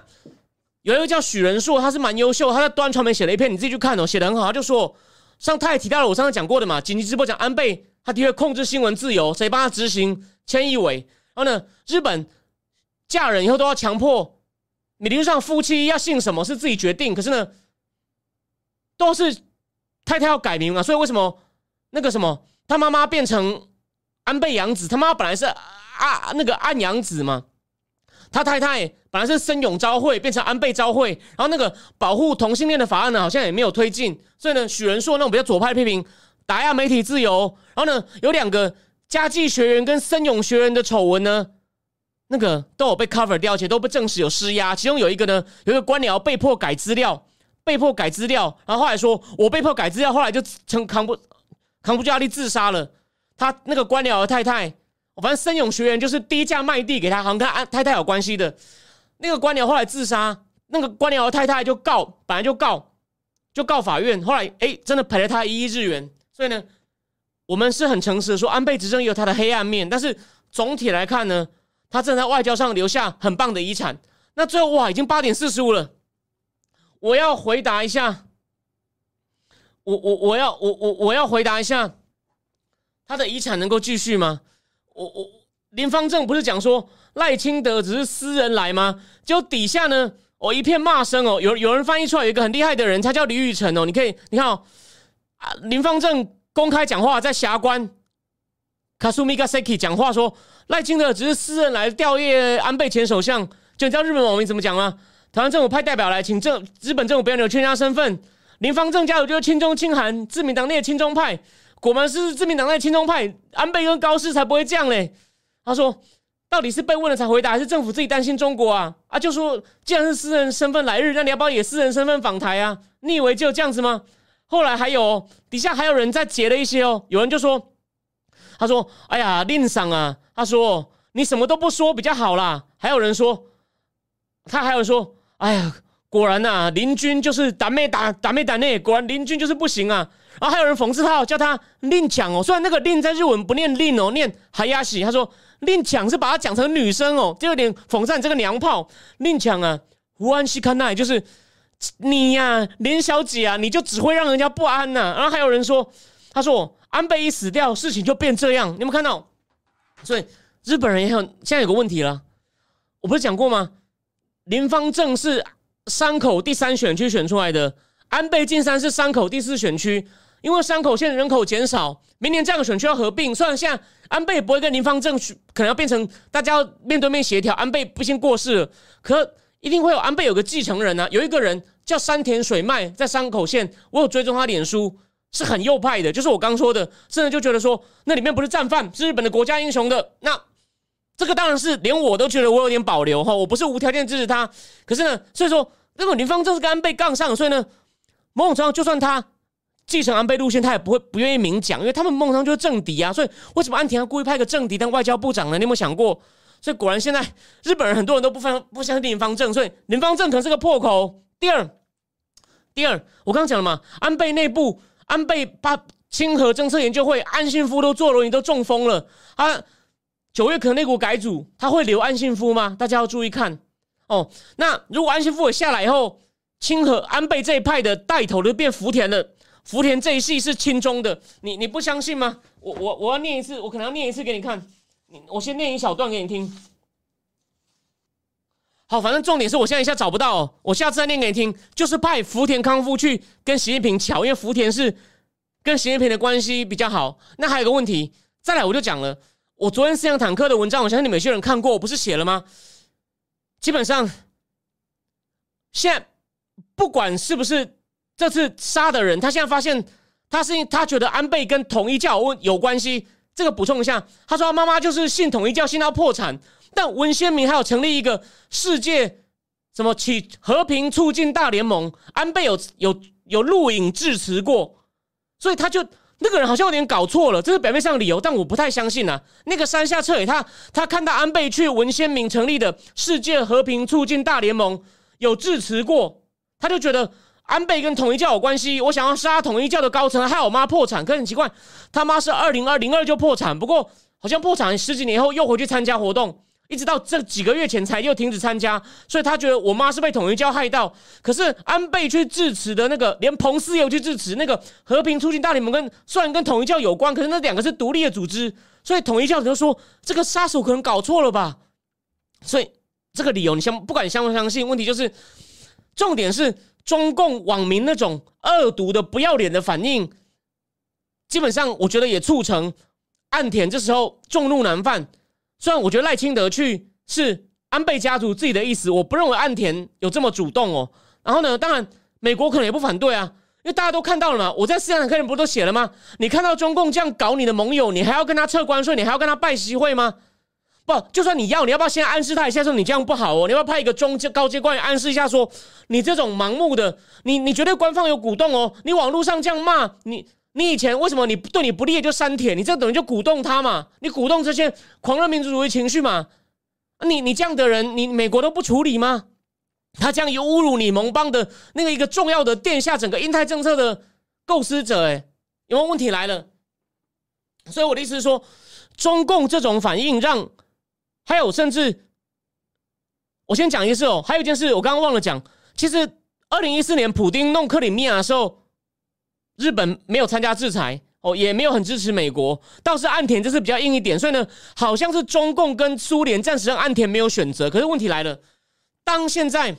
有一个叫许仁硕，他是蛮优秀，他在端传媒写了一篇，你自己去看哦，写的很好。他就说，上他也提到了我上次讲过的嘛，紧急直播讲安倍，他的确控制新闻自由，谁帮他执行？千亿伟，然后呢？日本嫁人以后都要强迫，理论上夫妻要姓什么是自己决定，可是呢，都是太太要改名啊。所以为什么那个什么他妈妈变成安倍洋子他妈本来是啊那个安阳子嘛，他太太本来是森永昭惠变成安倍昭惠，然后那个保护同性恋的法案呢好像也没有推进，所以呢许仁硕那种比较左派批评打压媒体自由，然后呢有两个家计学员跟森永学员的丑闻呢，那个都有被 cover 掉，而且都被证实有施压，其中有一个呢有一个官僚被迫改资料，被迫改资料，然后后来说我被迫改资料，后来就成扛不扛不住压力自杀了。他那个官僚的太太，反正森永学员就是低价卖地给他，好像跟安太太有关系的。那个官僚后来自杀，那个官僚的太太就告，本来就告，就告法院。后来哎，真的赔了他一亿日元。所以呢，我们是很诚实的说，安倍执政有他的黑暗面，但是总体来看呢，他正在外交上留下很棒的遗产。那最后哇，已经八点四十五了，我要回答一下，我我我要我我我要回答一下。他的遗产能够继续吗？我我林方正不是讲说赖清德只是私人来吗？就底下呢，哦一片骂声哦，有有人翻译出来，有一个很厉害的人，他叫李宇辰哦，你可以你看哦，林方正公开讲话在霞关卡苏米加塞基讲话说赖清德只是私人来吊唁安倍前首相，就你知道日本网民怎么讲吗？台湾政府派代表来，请政日本政府不要有圈家身份，林方正家属就是亲中亲韩，自民党内的亲中派。果然是自民党内亲中派，安倍跟高市才不会这样嘞。他说：“到底是被问了才回答，还是政府自己担心中国啊？”啊，就说既然是私人身份来日，那你要不要也私人身份访台啊？你以为就这样子吗？后来还有底下还有人在截了一些哦，有人就说：“他说，哎呀，令赏啊，他说你什么都不说比较好啦。”还有人说，他还有人说：“哎呀，果然呐，林军就是打妹打打妹打内，果然林军就是不行啊。”然后还有人讽刺他，叫他令强哦。虽然那个令在日文不念令哦，念海亚喜。他说令强是把他讲成女生哦，就有点讽刺这个娘炮。令强啊，胡安西康奈就是你呀，连小姐啊，你就只会让人家不安呐。然后还有人说，他说安倍一死掉，事情就变这样。你有没有看到？所以日本人也很现在有个问题了，我不是讲过吗？林方正是山口第三选区选出来的，安倍晋三是山口第四选区。因为山口县人口减少，明年这样的选区要合并。虽然现在安倍不会跟林方正可能要变成大家要面对面协调。安倍不幸过世了，可一定会有安倍有个继承人啊。有一个人叫山田水麦，在山口县，我有追踪他脸书，是很右派的，就是我刚说的，甚至就觉得说那里面不是战犯，是日本的国家英雄的。那这个当然是连我都觉得我有点保留哈，我不是无条件支持他。可是呢，所以说如果林方正是跟安倍杠上，所以呢，某种程度就算他。继承安倍路线，他也不会不愿意明讲，因为他们梦中就是政敌啊。所以为什么安田要故意派个政敌当外交部长呢？你有没有想过？所以果然现在日本人很多人都不相不相信林方正，所以林方正可能是个破口。第二，第二，我刚刚讲了嘛，安倍内部，安倍把清河政策研究会安信夫都坐轮椅都中风了。他九月可能内股改组，他会留安信夫吗？大家要注意看哦。那如果安信夫也下来以后，清河安倍这一派的带头就变福田了。福田这一系是轻中的，你你不相信吗？我我我要念一次，我可能要念一次给你看。我先念一小段给你听。好，反正重点是我现在一下找不到，我下次再念给你听。就是派福田康夫去跟习近平巧，因为福田是跟习近平的关系比较好。那还有个问题，再来我就讲了，我昨天思想坦克的文章，我相信你们有些人看过，我不是写了吗？基本上，现在不管是不是。这次杀的人，他现在发现他是他觉得安倍跟统一教有关系。这个补充一下，他说他妈妈就是信统一教，信到破产。但文先明还有成立一个世界什么起和平促进大联盟，安倍有有有录影致辞过，所以他就那个人好像有点搞错了。这是表面上理由，但我不太相信啊。那个山下彻也，他他看到安倍去文先明成立的世界和平促进大联盟有致辞过，他就觉得。安倍跟统一教有关系，我想要杀统一教的高层，害我妈破产。可很奇怪，他妈是二零二零二就破产，不过好像破产十几年后又回去参加活动，一直到这几个月前才又停止参加。所以他觉得我妈是被统一教害到。可是安倍去致辞的那个，连彭斯也去致辞。那个和平促进大联盟跟虽然跟统一教有关，可是那两个是独立的组织，所以统一教就说这个杀手可能搞错了吧。所以这个理由你相不管相不相信，问题就是重点是。中共网民那种恶毒的、不要脸的反应，基本上我觉得也促成岸田这时候众怒难犯。虽然我觉得赖清德去是安倍家族自己的意思，我不认为岸田有这么主动哦。然后呢，当然美国可能也不反对啊，因为大家都看到了嘛。我在思想课里不都写了吗？你看到中共这样搞你的盟友，你还要跟他撤关税，你还要跟他拜习会吗？不，就算你要，你要不要先暗示他一下，说你这样不好哦？你要不要派一个中阶高阶官员暗示一下，说你这种盲目的，你你绝对官方有鼓动哦。你网络上这样骂你，你以前为什么你对你不利就删帖？你这等于就鼓动他嘛？你鼓动这些狂热民族主义情绪嘛？你你这样的人，你美国都不处理吗？他这样有侮辱你盟邦的那个一个重要的殿下，整个印太政策的构思者，哎，有没有问题来了？所以我的意思是说，中共这种反应让。还有，甚至我先讲一件事哦。还有一件事，我刚刚忘了讲。其实，二零一四年普丁弄克里米亚的时候，日本没有参加制裁哦，也没有很支持美国。倒是岸田这次比较硬一点，所以呢，好像是中共跟苏联暂时让岸田没有选择。可是问题来了，当现在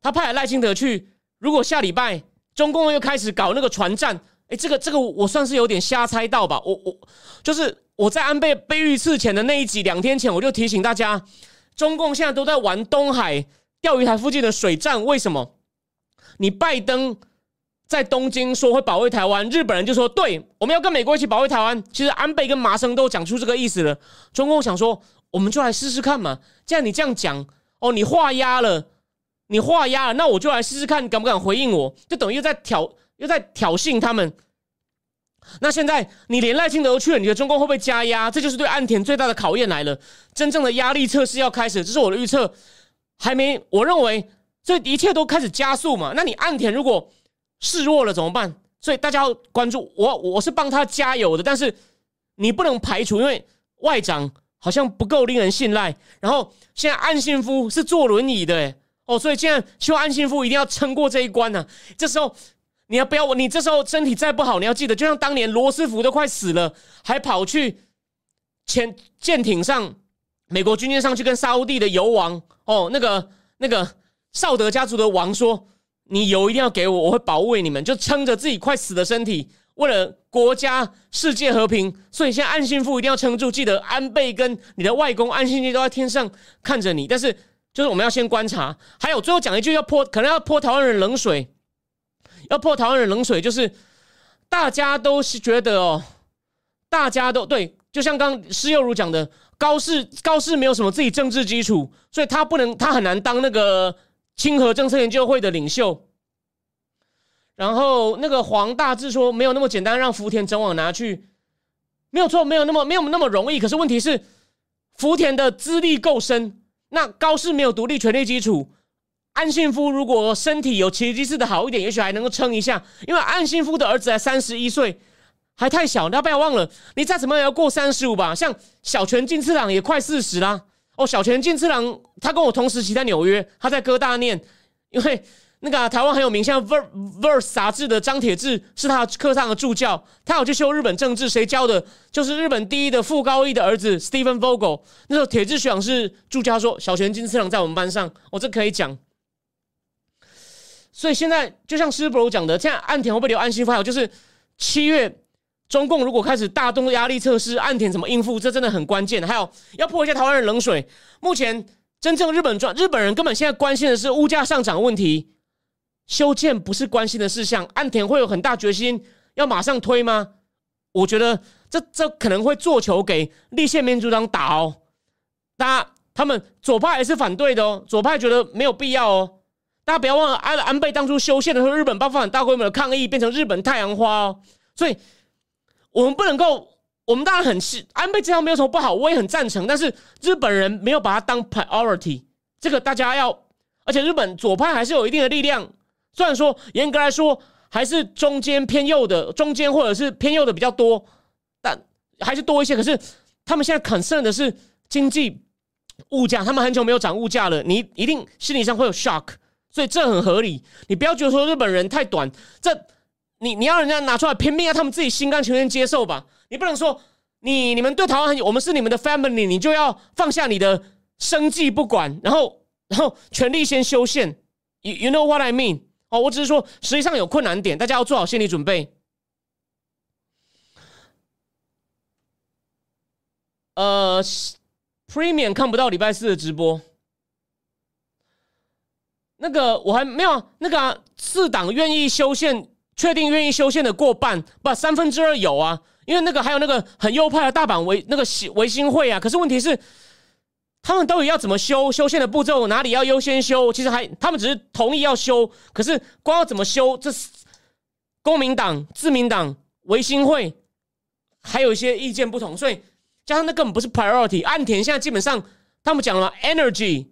他派赖清德去，如果下礼拜中共又开始搞那个船战，这个这个我算是有点瞎猜到吧？我我就是。我在安倍被遇刺前的那一集，两天前我就提醒大家，中共现在都在玩东海钓鱼台附近的水战。为什么？你拜登在东京说会保卫台湾，日本人就说对，我们要跟美国一起保卫台湾。其实安倍跟麻生都讲出这个意思了。中共想说，我们就来试试看嘛。既然你这样讲，哦，你画押了，你画押了，那我就来试试看，你敢不敢回应我？就等于在挑，又在挑衅他们。那现在你连赖清德都去了，你的中共会不会加压？这就是对岸田最大的考验来了。真正的压力测试要开始，这是我的预测，还没。我认为这一切都开始加速嘛。那你岸田如果示弱了怎么办？所以大家要关注我，我是帮他加油的。但是你不能排除，因为外长好像不够令人信赖。然后现在岸信夫是坐轮椅的，哦，所以现在希望岸信夫一定要撑过这一关呢。这时候。你要不要我？你这时候身体再不好，你要记得，就像当年罗斯福都快死了，还跑去潜舰艇上，美国军舰上去跟沙地的油王哦，那个那个绍德家族的王说：“你油一定要给我，我会保卫你们。”就撑着自己快死的身体，为了国家世界和平，所以现在安信夫一定要撑住。记得安倍跟你的外公安信基都在天上看着你，但是就是我们要先观察。还有最后讲一句，要泼可能要泼台湾人冷水。要泼台湾人冷水，就是大家都是觉得哦，大家都对，就像刚施幼如讲的，高市高市没有什么自己政治基础，所以他不能，他很难当那个清河政策研究会的领袖。然后那个黄大志说，没有那么简单，让福田整网拿去，没有错，没有那么没有那么容易。可是问题是，福田的资历够深，那高市没有独立权力基础。安信夫如果身体有奇迹似的好一点，也许还能够撑一下。因为安信夫的儿子才三十一岁，还太小。你要不要忘了，你再怎么也要过三十五吧？像小泉进次郎也快四十啦。哦，小泉进次郎他跟我同时期在纽约，他在哥大念。因为那个台湾很有名，像《Ver Verse》杂志的张铁志是他课上的助教，他有去修日本政治，谁教的？就是日本第一的副高一的儿子 Stephen Vogel。那时候铁志学长是助教，说小泉进次郎在我们班上，我这可以讲。所以现在就像施伯讲的，现在岸田会不会留安心发有就是七月中共如果开始大动压力测试，岸田怎么应付，这真的很关键。还有要泼一下台湾人冷水。目前真正日本状，日本人根本现在关心的是物价上涨问题，修建不是关心的事项。岸田会有很大决心要马上推吗？我觉得这这可能会做球给立宪民主党打哦。大家他们左派也是反对的哦，左派觉得没有必要哦。大家不要忘了，安安倍当初修宪的时候，日本爆发很大规模的抗议，变成日本太阳花哦。所以，我们不能够，我们当然很是安倍这样没有什么不好，我也很赞成。但是日本人没有把它当 priority，这个大家要，而且日本左派还是有一定的力量，虽然说严格来说还是中间偏右的，中间或者是偏右的比较多，但还是多一些。可是他们现在 concern 的是经济物价，他们很久没有涨物价了，你一定心理上会有 shock。所以这很合理，你不要觉得说日本人太短，这你你要人家拿出来拼命，要他们自己心甘情愿接受吧。你不能说你你们对台湾很，我们是你们的 family，你就要放下你的生计不管，然后然后全力先修宪。You you know what I mean？哦，我只是说实际上有困难点，大家要做好心理准备。呃，Premium 看不到礼拜四的直播。那个我还没有那个四档愿意修宪，确定愿意修宪的过半，不三分之二有啊。因为那个还有那个很右派的大阪维那个维新会啊。可是问题是，他们到底要怎么修修宪的步骤，哪里要优先修？其实还他们只是同意要修，可是光要怎么修，这公民党、自民党、维新会还有一些意见不同，所以加上那根本不是 priority。岸田现在基本上他们讲了 energy。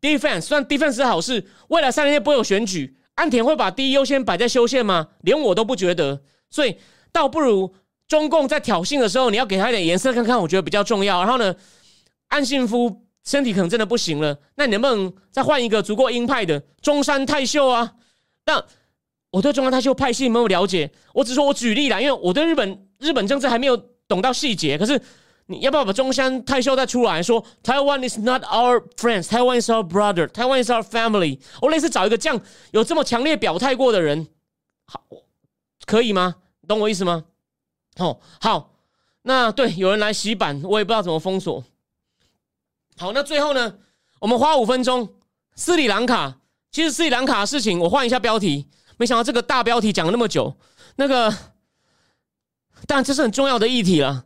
Defense 算 defense 是好事，未来三年内不会有选举，安田会把第一优先摆在修宪吗？连我都不觉得，所以倒不如中共在挑衅的时候，你要给他一点颜色看看，我觉得比较重要。然后呢，岸信夫身体可能真的不行了，那你能不能再换一个足够鹰派的中山泰秀啊？那我对中山泰秀派系没有了解，我只说我举例啦，因为我对日本日本政治还没有懂到细节，可是。你要不要把中山泰秀再出来说？Taiwan is not our friends. Taiwan is our brother. Taiwan is our family. 我类似找一个这样有这么强烈表态过的人，好，可以吗？懂我意思吗？哦，好，那对，有人来洗版，我也不知道怎么封锁。好，那最后呢，我们花五分钟，斯里兰卡。其实斯里兰卡的事情，我换一下标题，没想到这个大标题讲了那么久。那个，但这是很重要的议题了。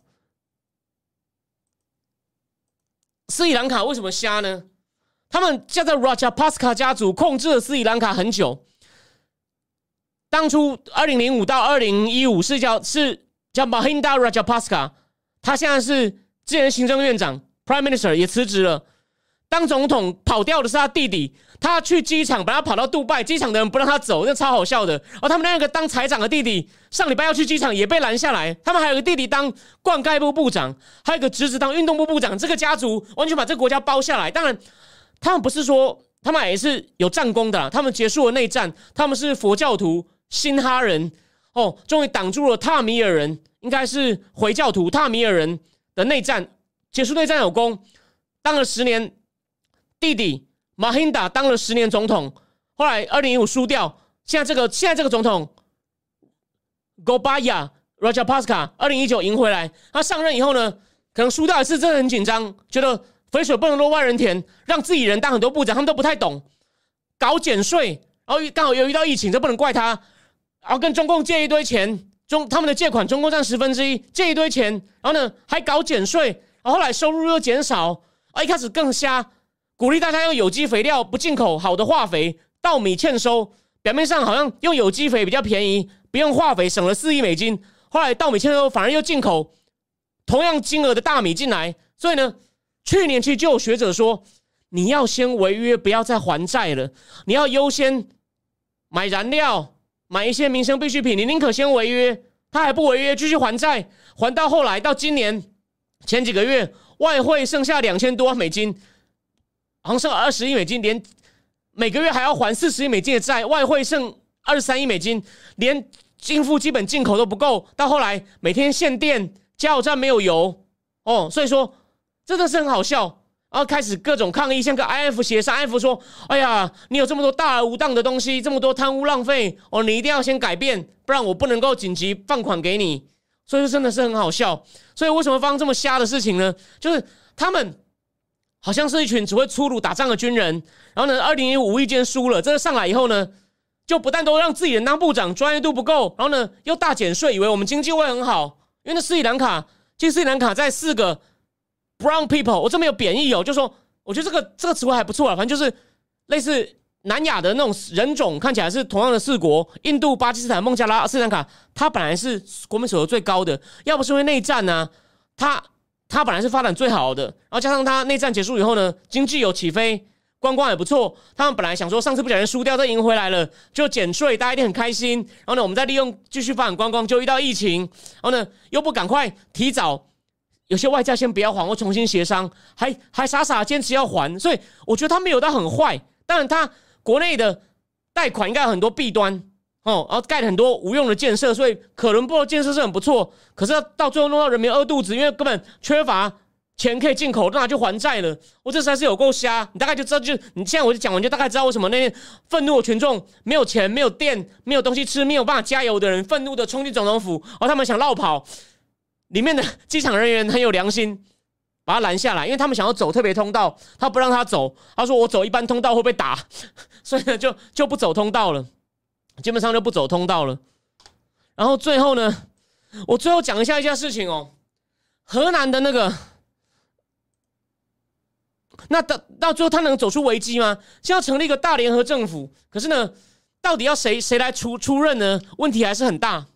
斯里兰卡为什么瞎呢？他们家在 Rajapaksa 家族控制了斯里兰卡很久。当初二零零五到二零一五是叫是叫 Mahinda Rajapaksa，他现在是之前行政院长 Prime Minister 也辞职了。当总统跑掉的是他弟弟，他去机场，把他跑到杜拜，机场的人不让他走，那超好笑的。然后他们那个当财长的弟弟，上礼拜要去机场也被拦下来。他们还有个弟弟当灌溉部部长，还有个侄子当运动部部长。这个家族完全把这个国家包下来。当然，他们不是说他们也是有战功的，他们结束了内战，他们是佛教徒新哈人哦，终于挡住了塔米尔人，应该是回教徒塔米尔人的内战，结束内战有功，当了十年。弟弟马欣达当了十年总统，后来二零一五输掉。现在这个现在这个总统 Gobaya Rajapaksa 二零一九赢回来。他上任以后呢，可能输掉一次，真的很紧张，觉得肥水不能落外人田，让自己人当很多部长，他们都不太懂，搞减税，然后刚好又遇到疫情，这不能怪他，然后跟中共借一堆钱，中他们的借款中共占十分之一，借一堆钱，然后呢还搞减税，然后后来收入又减少，啊一开始更瞎。鼓励大家用有机肥料，不进口好的化肥。稻米欠收，表面上好像用有机肥比较便宜，不用化肥省了四亿美金。后来稻米欠收，反而又进口同样金额的大米进来。所以呢，去年其实就有学者说，你要先违约，不要再还债了。你要优先买燃料，买一些民生必需品。你宁可先违约，他还不违约，继续还债，还到后来到今年前几个月，外汇剩下两千多万美金。好像剩二十亿美金，连每个月还要还四十亿美金的债，外汇剩二十三亿美金，连应付基本进口都不够。到后来每天限电，加油站没有油哦，所以说真的是很好笑。然后开始各种抗议，像个 I F 协商，I F 说：“哎呀，你有这么多大而无当的东西，这么多贪污浪费哦，你一定要先改变，不然我不能够紧急放款给你。”所以说真的是很好笑。所以为什么发生这么瞎的事情呢？就是他们。好像是一群只会粗鲁打仗的军人，然后呢，二零一五无意间输了，这个上来以后呢，就不但都让自己人当部长，专业度不够，然后呢又大减税，以为我们经济会很好。因为那斯里兰卡，其实斯里兰卡在四个 brown people，我这边有贬义哦，就说我觉得这个这个词汇还不错啊，反正就是类似南亚的那种人种，看起来是同样的四国，印度、巴基斯坦、孟加拉、斯里兰卡，它本来是国民所得最高的，要不是因为内战呢，它。它本来是发展最好的，然后加上它内战结束以后呢，经济有起飞，观光也不错。他们本来想说，上次不小心输掉，再赢回来了，就减税，大家一定很开心。然后呢，我们再利用继续发展观光，就遇到疫情，然后呢，又不赶快提早，有些外债先不要还，或重新协商，还还傻傻坚持要还。所以我觉得他没有到很坏，当然他国内的贷款应该有很多弊端。哦，然后盖了很多无用的建设，所以可伦坡建设是很不错，可是到最后弄到人民饿肚子，因为根本缺乏钱可以进口，那就还债了。我这实在是有够瞎，你大概就知道，就你现在我就讲完，就大概知道为什么那些愤怒的群众没有钱、没有电、没有东西吃、没有办法加油的人，愤怒的冲进总统府，而他们想绕跑。里面的机场人员很有良心，把他拦下来，因为他们想要走特别通道，他不让他走，他说我走一般通道会被打，所以呢就就不走通道了，基本上就不走通道了。然后最后呢，我最后讲一下一件事情哦，河南的那个，那到到最后他能走出危机吗？现在成立一个大联合政府，可是呢，到底要谁谁来出出任呢？问题还是很大。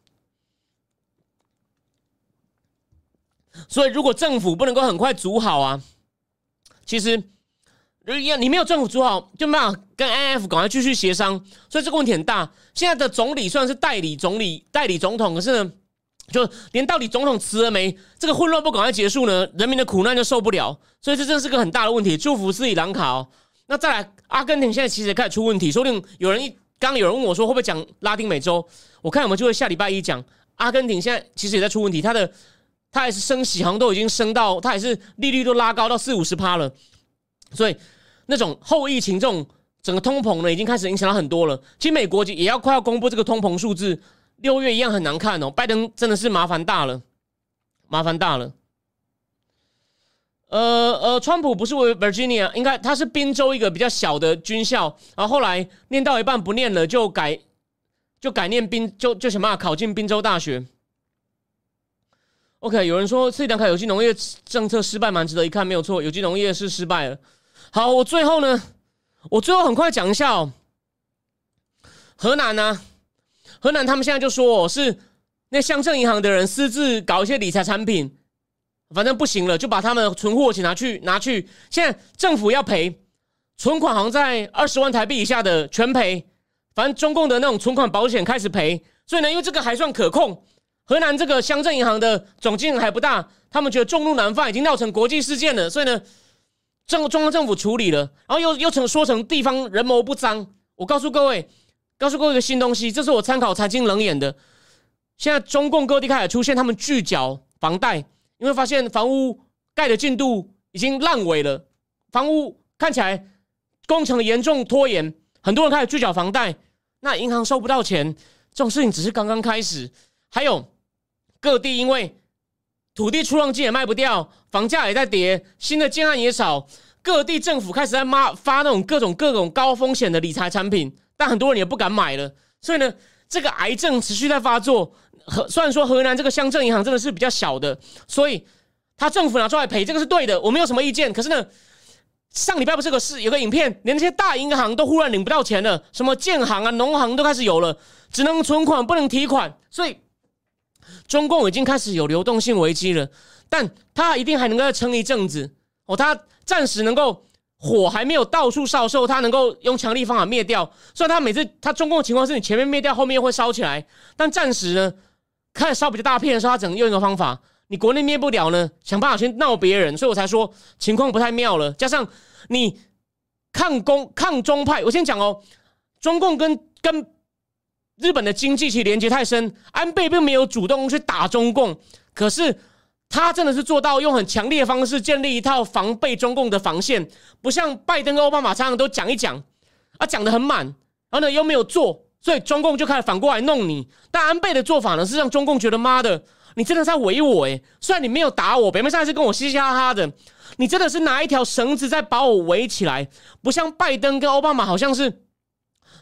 所以，如果政府不能够很快组好啊，其实要你没有政府组好，就没有跟 N F 赶快继续协商。所以这个问题很大。现在的总理算是代理总理、代理总统，可是呢，就连到底总统辞了没，这个混乱不赶快结束呢，人民的苦难就受不了。所以这真是个很大的问题。祝福斯里兰卡哦。那再来，阿根廷现在其实也开始出问题。说不定有人一刚有人问我说，会不会讲拉丁美洲？我看我们就会下礼拜一讲阿根廷。现在其实也在出问题，它的。它还是升息，好像都已经升到，它还是利率都拉高到四五十趴了，所以那种后疫情这种整个通膨呢，已经开始影响到很多了。其实美国也要快要公布这个通膨数字，六月一样很难看哦。拜登真的是麻烦大了，麻烦大了。呃呃，川普不是为 Virginia，应该他是宾州一个比较小的军校，然后后来念到一半不念了，就改就改念宾，就就想办法考进宾州大学。OK，有人说斯里兰卡有机农业政策失败，蛮值得一看，没有错，有机农业是失败了。好，我最后呢，我最后很快讲一下哦，河南呢，河南他们现在就说是那乡镇银行的人私自搞一些理财产品，反正不行了，就把他们存货钱拿去拿去，现在政府要赔存款，好像在二十万台币以下的全赔，反正中共的那种存款保险开始赔，所以呢，因为这个还算可控。河南这个乡镇银行的总金额还不大，他们觉得众怒难犯，已经闹成国际事件了，所以呢，政中央政府处理了，然后又又成说成地方人谋不臧。我告诉各位，告诉各位一个新东西，这是我参考财经冷眼的。现在中共各地开始出现他们拒缴房贷，因为发现房屋盖的进度已经烂尾了，房屋看起来工程严重拖延，很多人开始拒缴房贷，那银行收不到钱，这种事情只是刚刚开始，还有。各地因为土地出让金也卖不掉，房价也在跌，新的建案也少，各地政府开始在发发那种各种各种高风险的理财产品，但很多人也不敢买了。所以呢，这个癌症持续在发作。河虽然说河南这个乡镇银行真的是比较小的，所以他政府拿出来赔，这个是对的，我没有什么意见。可是呢，上礼拜不是个事，有个影片，连那些大银行都忽然领不到钱了，什么建行啊、农行都开始有了，只能存款不能提款，所以。中共已经开始有流动性危机了，但他一定还能够撑一阵子哦。他暂时能够火还没有到处烧的时候，他能够用强力方法灭掉。虽然他每次他中共的情况是你前面灭掉，后面又会烧起来，但暂时呢，开始烧比较大片的时候，他只能用一个方法。你国内灭不了呢，想办法去闹别人，所以我才说情况不太妙了。加上你抗攻抗中派，我先讲哦，中共跟跟。日本的经济其实连接太深，安倍并没有主动去打中共，可是他真的是做到用很强烈的方式建立一套防备中共的防线，不像拜登跟奥巴马常常都讲一讲，啊讲的很满，然后呢又没有做，所以中共就开始反过来弄你。但安倍的做法呢是让中共觉得妈的，你真的在围我诶，虽然你没有打我，表面上是跟我嘻嘻哈哈的，你真的是拿一条绳子在把我围起来，不像拜登跟奥巴马好像是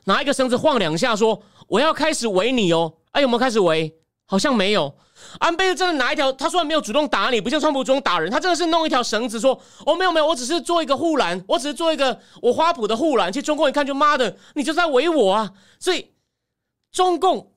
拿一个绳子晃两下说。我要开始围你哦！哎，有没有开始围？好像没有。安倍真的拿一条，他虽然没有主动打你，不像川普主动打人，他真的是弄一条绳子说：“哦，没有没有，我只是做一个护栏，我只是做一个我花圃的护栏。”其实中共一看就妈的，你就在围我啊！所以中共，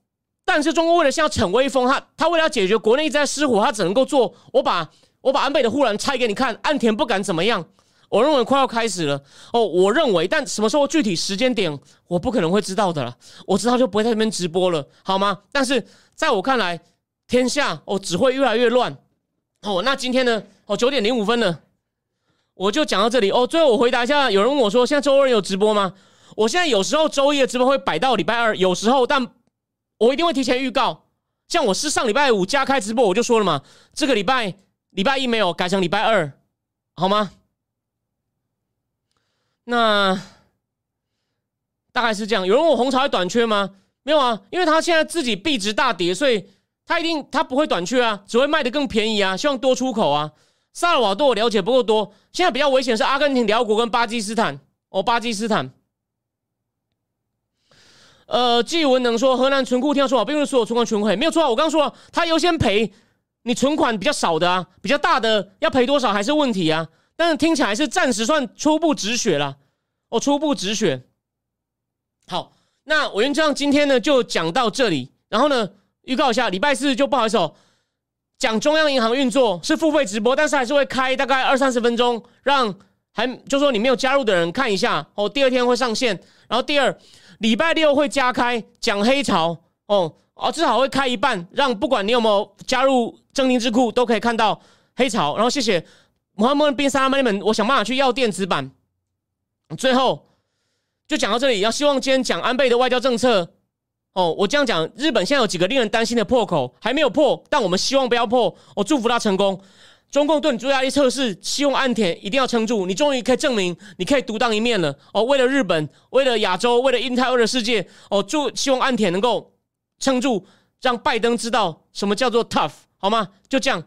但是中共为了要逞威风，他他为了要解决国内一直在失火，他只能够做我把我把安倍的护栏拆给你看，岸田不敢怎么样。我认为快要开始了哦，我认为，但什么时候具体时间点，我不可能会知道的了。我知道就不会在这边直播了，好吗？但是在我看来，天下哦只会越来越乱哦。那今天呢？哦，九点零五分了，我就讲到这里哦。最后我回答一下，有人问我说，现在周二有直播吗？我现在有时候周一的直播会摆到礼拜二，有时候，但我一定会提前预告。像我是上礼拜五加开直播，我就说了嘛，这个礼拜礼拜一没有改成礼拜二，好吗？那大概是这样。有人问我红茶会短缺吗？没有啊，因为他现在自己币值大跌，所以他一定他不会短缺啊，只会卖的更便宜啊，希望多出口啊。萨尔瓦多我了解不够多，现在比较危险是阿根廷、辽国跟巴基斯坦。哦，巴基斯坦。呃，季文能说河南存库听他说好，并不是所有存款全赔，没有错啊。我刚刚说了，他优先赔你存款比较少的啊，比较大的要赔多少还是问题啊。但是听起来是暂时算初步止血了，哦，初步止血。好，那我原这样今天呢就讲到这里，然后呢预告一下，礼拜四就不好意思哦，讲中央银行运作是付费直播，但是还是会开大概二三十分钟，让还就说你没有加入的人看一下哦。第二天会上线，然后第二。礼拜六会加开讲黑潮哦哦，至少会开一半，让不管你有没有加入正定智库，都可以看到黑潮。然后谢谢摩哈默宾沙拉曼们，我想办法去要电子版。最后就讲到这里，要希望今天讲安倍的外交政策哦。我这样讲，日本现在有几个令人担心的破口还没有破，但我们希望不要破。我祝福他成功。中共对你做压力测试，希望安田一定要撑住。你终于可以证明你可以独当一面了哦！为了日本，为了亚洲，为了印太，为了世界哦！祝希望安田能够撑住，让拜登知道什么叫做 tough，好吗？就这样，